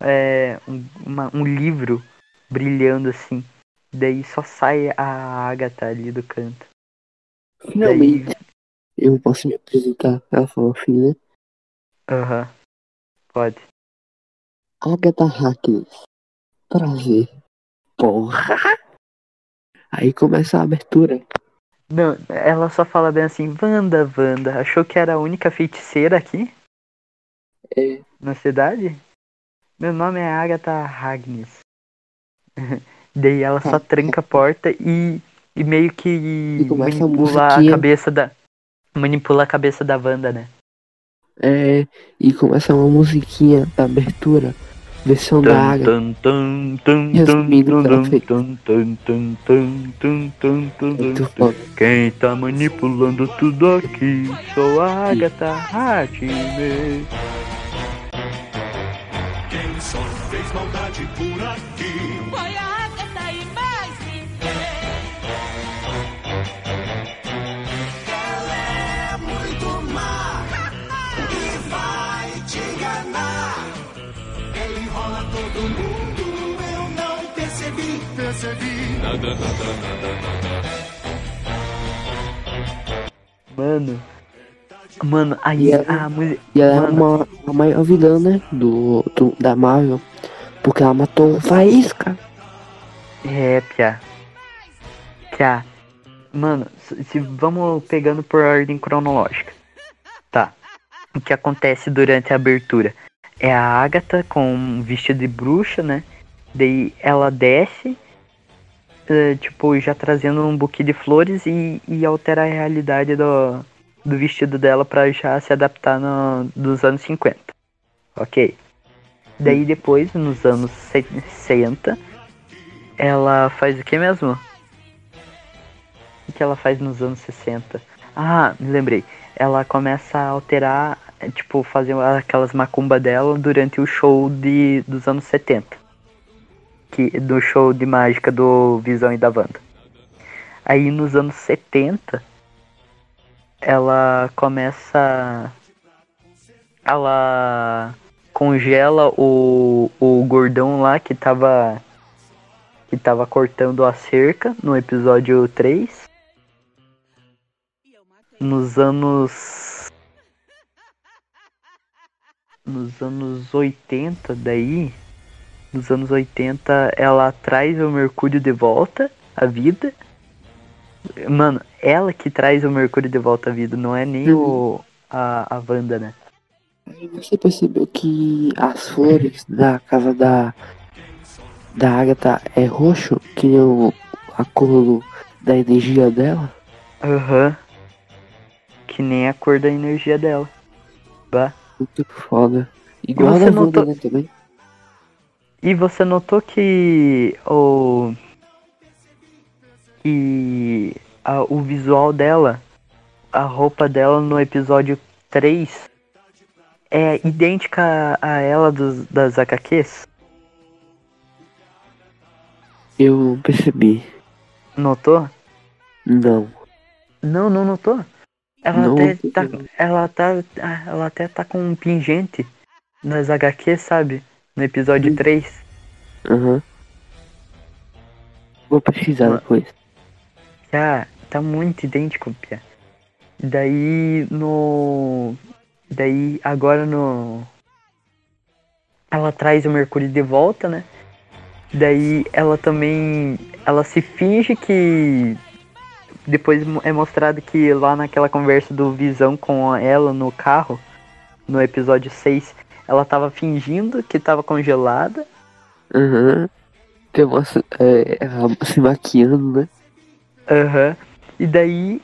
S3: É, um, uma- um livro brilhando assim. Daí só sai a Agatha ali do canto. Daí.
S2: Finalmente, eu posso me apresentar. Ela falou assim, né?
S3: Aham. Pode.
S2: Agatha Harkness. Prazer. Porra. Aí começa a abertura.
S3: Não, ela só fala bem assim, Wanda, Wanda, achou que era a única feiticeira aqui
S2: É,
S3: na cidade? Meu nome é Agatha Agnes. [laughs] Daí ela só
S2: Ah,
S3: tranca a porta e, e meio que
S2: E a
S3: manipula a
S2: musiquinha.
S3: cabeça da. Manipula a cabeça da Wanda, né?
S2: é, e começa uma musiquinha da abertura, versão da Agatha.
S3: Tum, tum, tum,
S2: Resumindo
S3: tum,
S2: o que ela
S3: tum,
S2: fez.
S3: tum, tum, tum, tum, tum, tum, tum,
S2: Muito
S3: tum.
S2: foda.
S3: Quem tá manipulando tudo aqui? Sou a Agatha Harkness.
S6: Quem só fez maldade por aqui?
S5: Foi a
S3: Mano. Mano, aí
S2: E ela-
S3: a música.
S2: E ela é uma, a maior vilã, né? Do, do, da Marvel. Porque ela matou o Faísca.
S3: É, Pia. Pia. Mano, se, se vamos pegando por ordem cronológica. Tá. O que acontece durante a abertura? É a Agatha com um vestido de bruxa, né? Daí ela desce, tipo, já trazendo um buquê de flores e, e altera a realidade do, do vestido dela pra já se adaptar no, dos anos 50. Ok. Daí depois, nos anos 60, ela faz o que mesmo? O que ela faz nos anos 60? Ah, me lembrei. Ela começa a alterar, tipo, fazer aquelas macumba dela durante o show de, dos anos 70. Que, do show de mágica do Visão e da Wanda. Aí nos anos 70, ela começa. Ela congela o, o gordão lá que tava que tava cortando a cerca no episódio 3. Nos anos nos anos 80 daí, nos anos 80 ela traz o Mercúrio de volta à vida. Mano, ela que traz o Mercúrio de volta à vida, não é nem o a, a Wanda, né?
S2: Você percebeu que as flores da casa da, da Agatha é roxo, que nem o, a cor da energia dela?
S3: Aham. Que nem a cor da energia dela. Bah.
S2: Muito foda. Igual a da Wanda, né, também.
S3: E você notou que o. Que a- o visual dela, a roupa dela no episódio 3 é idêntica a, a ela dos, das HQs?
S2: Eu percebi.
S3: Notou?
S2: Não.
S3: Não, não notou? Ela
S2: Não,
S3: até tá, ela tá, ah, ela até tá com um pingente nas HQs, sabe? No episódio
S2: Hum.
S3: 3.
S2: Aham. Vou pesquisar
S3: Mano.
S2: depois.
S3: Ah, tá muito idêntico, Pia. Daí no. Daí agora no. Ela traz o Mercúrio de volta, né? Daí ela também. Ela se finge que. Depois é mostrado que lá naquela conversa do Visão com ela no carro, no episódio 6, ela tava fingindo que tava congelada.
S2: Aham. Tem uma. É, ela se maquiando, né?
S3: Aham. E daí,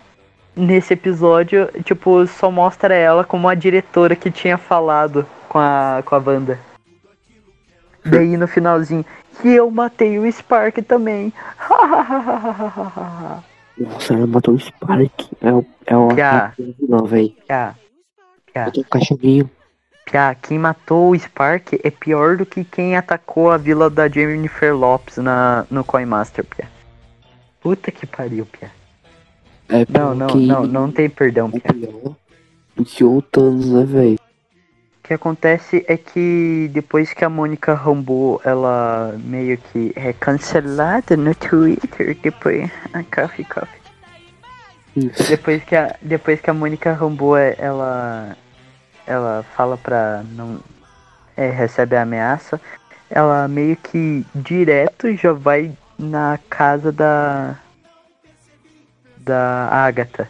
S3: nesse episódio, tipo, só mostra ela como a diretora que tinha falado com a, com a Wanda. Daí no finalzinho, que eu matei o Spark também. [laughs]
S2: Nossa, ela matou o Spark. É o. É o
S3: a-
S2: ataque do vilão, véi.
S3: Piá,
S2: Eu tenho um cachorrinho.
S3: Piá, quem matou o Spark é pior do que quem atacou a vila da Jennifer Lopes na, no Coin Master, Piá. Puta que pariu, Piá.
S2: É
S3: Não, não, não, não tem perdão,
S2: É pior do que o Thanos, né, véi?
S3: O que acontece é que depois que a Mônica Rambeau, ela meio que é cancelada no Twitter, depois... Ah, coffee, coffee. Depois que a, depois que a Mônica Rambeau, é- ela... Ela fala pra não... É, recebe a ameaça, ela meio que direto já vai na casa da... da Agatha.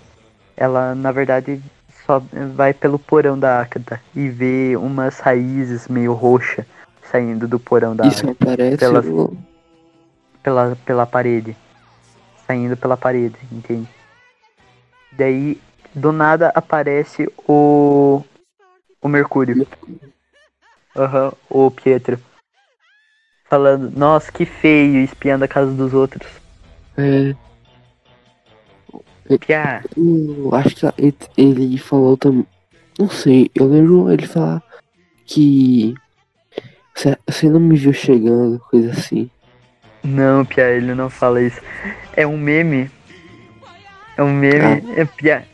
S3: Ela, na verdade, só vai pelo porão da Agatha e vê umas raízes meio roxa saindo do porão da
S2: Isso
S3: Agatha,
S2: aparece
S3: Pela-
S2: no-
S3: pela, pela parede. Saindo pela parede, entende? Daí, do nada, aparece o. O Mercúrio. Aham, o Pietro. Falando, nossa, que feio, espiando a casa dos outros.
S2: É,
S3: Piá,
S2: eu acho que ele, falou também. Não sei, eu lembro ele falar que. Você não me viu chegando, coisa assim.
S3: não, Piá, ele não fala isso. É um meme. É um meme. É Piá.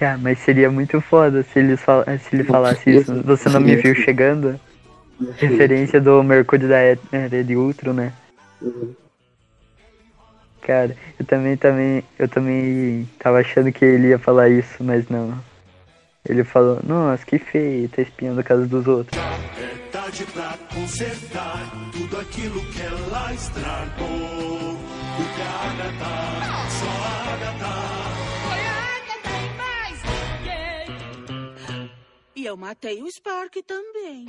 S3: Piá, mas seria muito foda se ele, fal... se ele falasse isso. Você não me viu chegando? Referência do Mercúrio da Era de Ultron, né?
S2: Uhum.
S3: Cara, eu também, também, eu também tava achando que ele ia falar isso, mas não. Ele falou, nossa, que feio, tá espiando a casa dos outros.
S6: É tarde pra consertar tudo aquilo que ela estragou. Porque a Agatha,
S5: E eu matei o Spark também.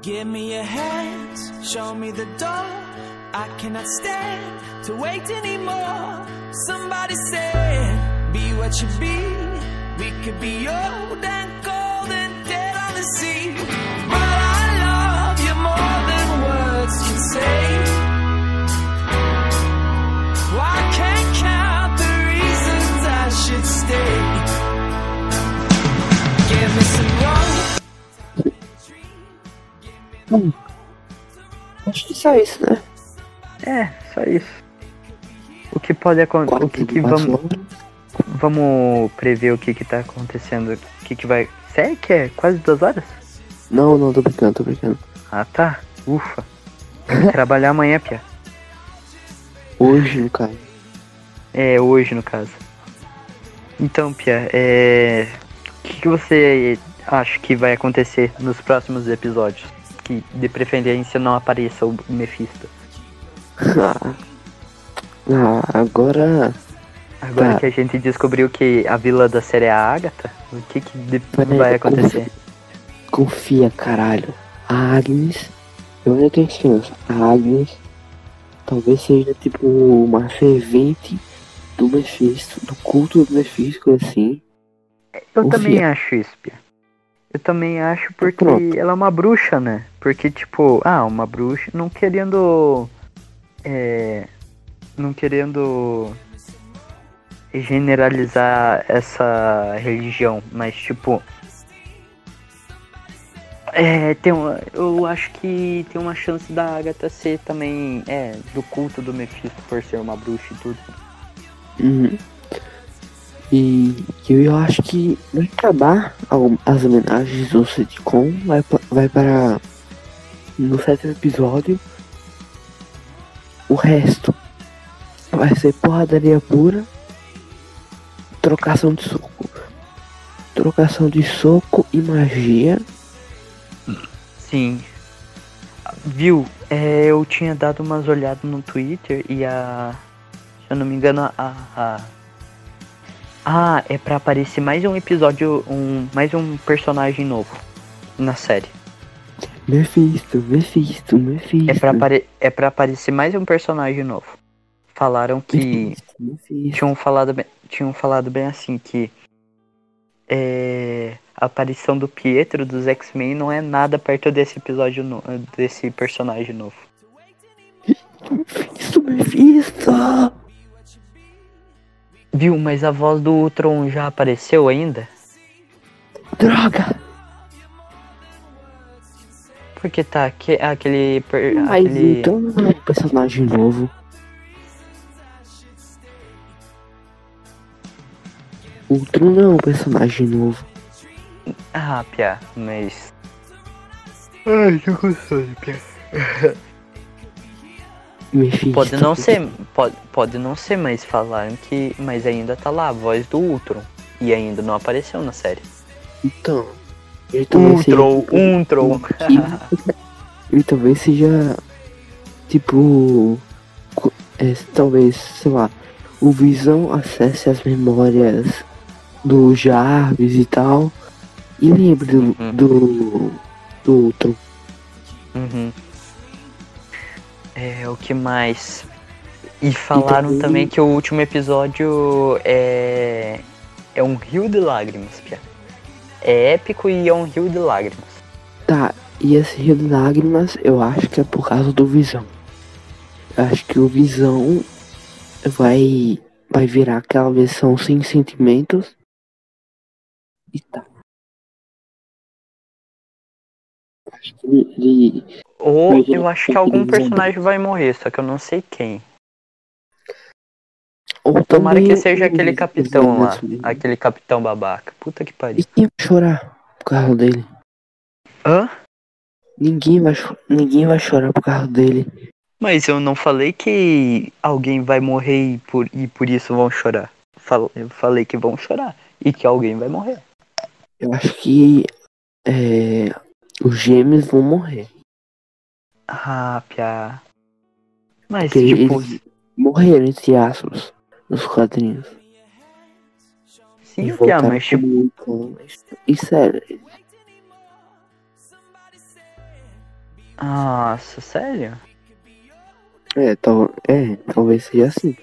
S7: Give me your hands, show me the door. I cannot stand to wait anymore. Somebody be what you be. We could be old and cold and dead on the sea. But I love you more than words can say. Well, I can't count the reasons I should stay. Give me some rope.
S2: Acho que só isso, né?
S3: É, só isso. O que pode acontecer. O que, que vamos. Vamos prever o que que tá acontecendo. O que que vai. Sério que é quase duas horas?
S2: Não, não, tô brincando, tô brincando.
S3: Ah tá. Ufa. Trabalhar amanhã, Pia.
S2: Hoje, no caso.
S3: É, hoje no caso. Então, Pia, é. O que, que você acha que vai acontecer nos próximos episódios? Que de preferência não apareça o Mephisto. [laughs]
S2: Ah, agora.
S3: Agora
S2: Tá.
S3: que a gente descobriu que a vila da série é a Agatha, o que, que vai acontecer?
S2: Confia, caralho. A Agnes. Eu ainda tenho esperança. A Agnes. Talvez seja tipo uma servente do Mephisto, do culto do Mephisto, assim.
S3: Eu
S2: Confia.
S3: também acho isso, Pia. Eu também acho porque
S2: Pronto.
S3: ela é uma bruxa, né? Porque, tipo, ah, uma bruxa não querendo. É. Não querendo generalizar essa religião, mas, tipo. É, tem uma, eu acho que tem uma chance da Agatha ser também, é, do culto do Mephisto por ser uma bruxa e tudo.
S2: Uhum. E eu acho que vai acabar as homenagens do sitcom, vai, vai para no sétimo episódio. O resto vai ser porradaria pura, trocação de soco, trocação de soco e magia.
S3: Sim. Viu? É, eu tinha dado umas olhadas no Twitter e a. Se eu não me engano, a. a- ah, é pra aparecer mais um episódio, um, mais um personagem novo na série.
S2: Mephisto, Mephisto, Mephisto.
S3: É pra, apare é pra aparecer mais um personagem novo. Falaram que.
S2: Mephisto, Mephisto.
S3: tinham falado tinham falado bem assim que é, a aparição do Pietro dos X-Men não é nada perto desse episódio no, desse personagem novo.
S2: Mephisto, Mephisto.
S3: Viu, mas a voz do Ultron já apareceu ainda?
S2: Droga.
S3: Porque tá aque- aquele per-
S2: Mas
S3: aquele
S2: então não é um personagem novo. Ultron não é um personagem novo.
S3: ah, Pia, mas Ai, tô sono, Pia. Pode não ser, pode, pode não ser, mas falaram que. Mas ainda tá lá a voz do Ultron. E ainda não apareceu na série.
S2: Então. Ele
S3: Ultron, Ultron.
S2: ele talvez seja. Tipo. é, talvez, sei lá. O Visão acesse as memórias do Jarvis e tal. E lembre do.
S3: Uhum.
S2: do. do Ultron.
S3: Uhum. É, o que mais? E falaram
S2: também-
S3: também que o último episódio é. É um rio de lágrimas, Pia. É épico e é um rio de lágrimas.
S2: Tá, e esse Rio de Lágrimas eu acho que é por causa do Visão. Eu acho que o Visão vai, vai virar aquela versão sem sentimentos. E tá. Acho que ele,
S3: Ou
S2: Mas
S3: eu acho que
S2: tá
S3: algum personagem vai morrer, só que eu não sei quem.
S2: Ou
S3: Tomara que seja aquele capitão lá. Aquele capitão babaca. Puta que
S2: E
S3: pariu.
S2: quem vai chorar por causa dele?
S3: Hã?
S2: Ninguém vai, ninguém vai chorar por causa dele.
S3: Mas eu não falei que alguém vai morrer e por, e por isso vão chorar. Fal- Eu falei que vão chorar e que alguém vai morrer.
S2: Eu acho que é, os gêmeos vão morrer.
S3: Ah, piá. Mas,
S2: Porque
S3: tipo,
S2: eles morreram, entre aspas, nos quadrinhos.
S3: sim, piá,
S2: voltaram
S3: mas tipo.
S2: E sério,
S3: Nossa, sério?
S2: é, tal, é, talvez seja assim.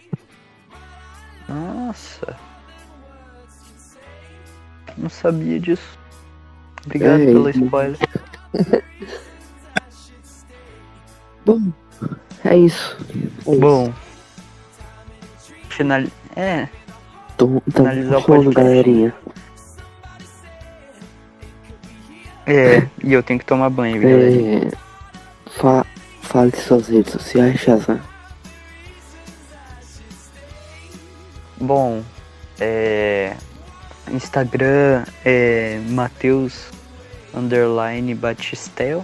S3: Nossa. Não sabia disso. Obrigado
S2: É,
S3: pelo
S2: e-
S3: spoiler. [laughs]
S2: Bom, é isso. É isso.
S3: Bom. Final... É,
S2: Então, então
S3: finalizar o podcast.
S2: galerinha.
S3: é, e eu tenho que tomar banho, viu, galera?
S2: É, fa fale suas redes sociais, Shazam.
S3: Bom, é. Instagram é Mateus underline Batistel.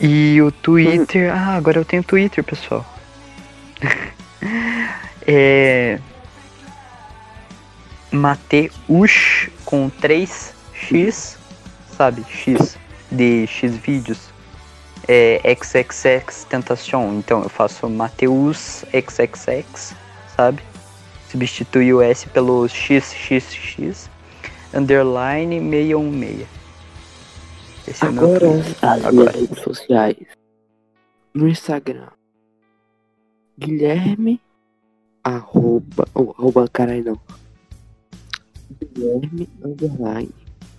S3: E o Twitter. Ah, agora eu tenho Twitter, pessoal. [laughs] é. Mateus com 3x, sabe? X de X vídeos. É XXX Tentacion. Então eu faço Mateus XXX, sabe? Substitui o S pelo XXX underline 616. Esse é
S2: Agora
S3: Twitter.
S2: as
S3: Agora.
S2: redes sociais. No Instagram. Guilherme. Arroba. Oh, arroba caralho não. Guilherme underline.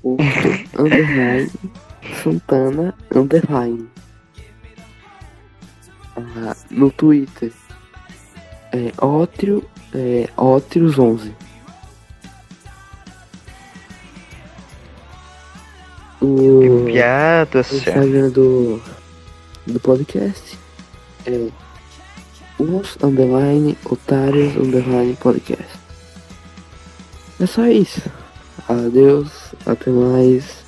S2: Outro [laughs] underline. Santana underline. Ah, no Twitter. É Ótrio. É Ótrios 11. O
S3: Piada,
S2: o. Instagram do, do podcast é os underline otários underline podcast. É só isso. Adeus, até mais.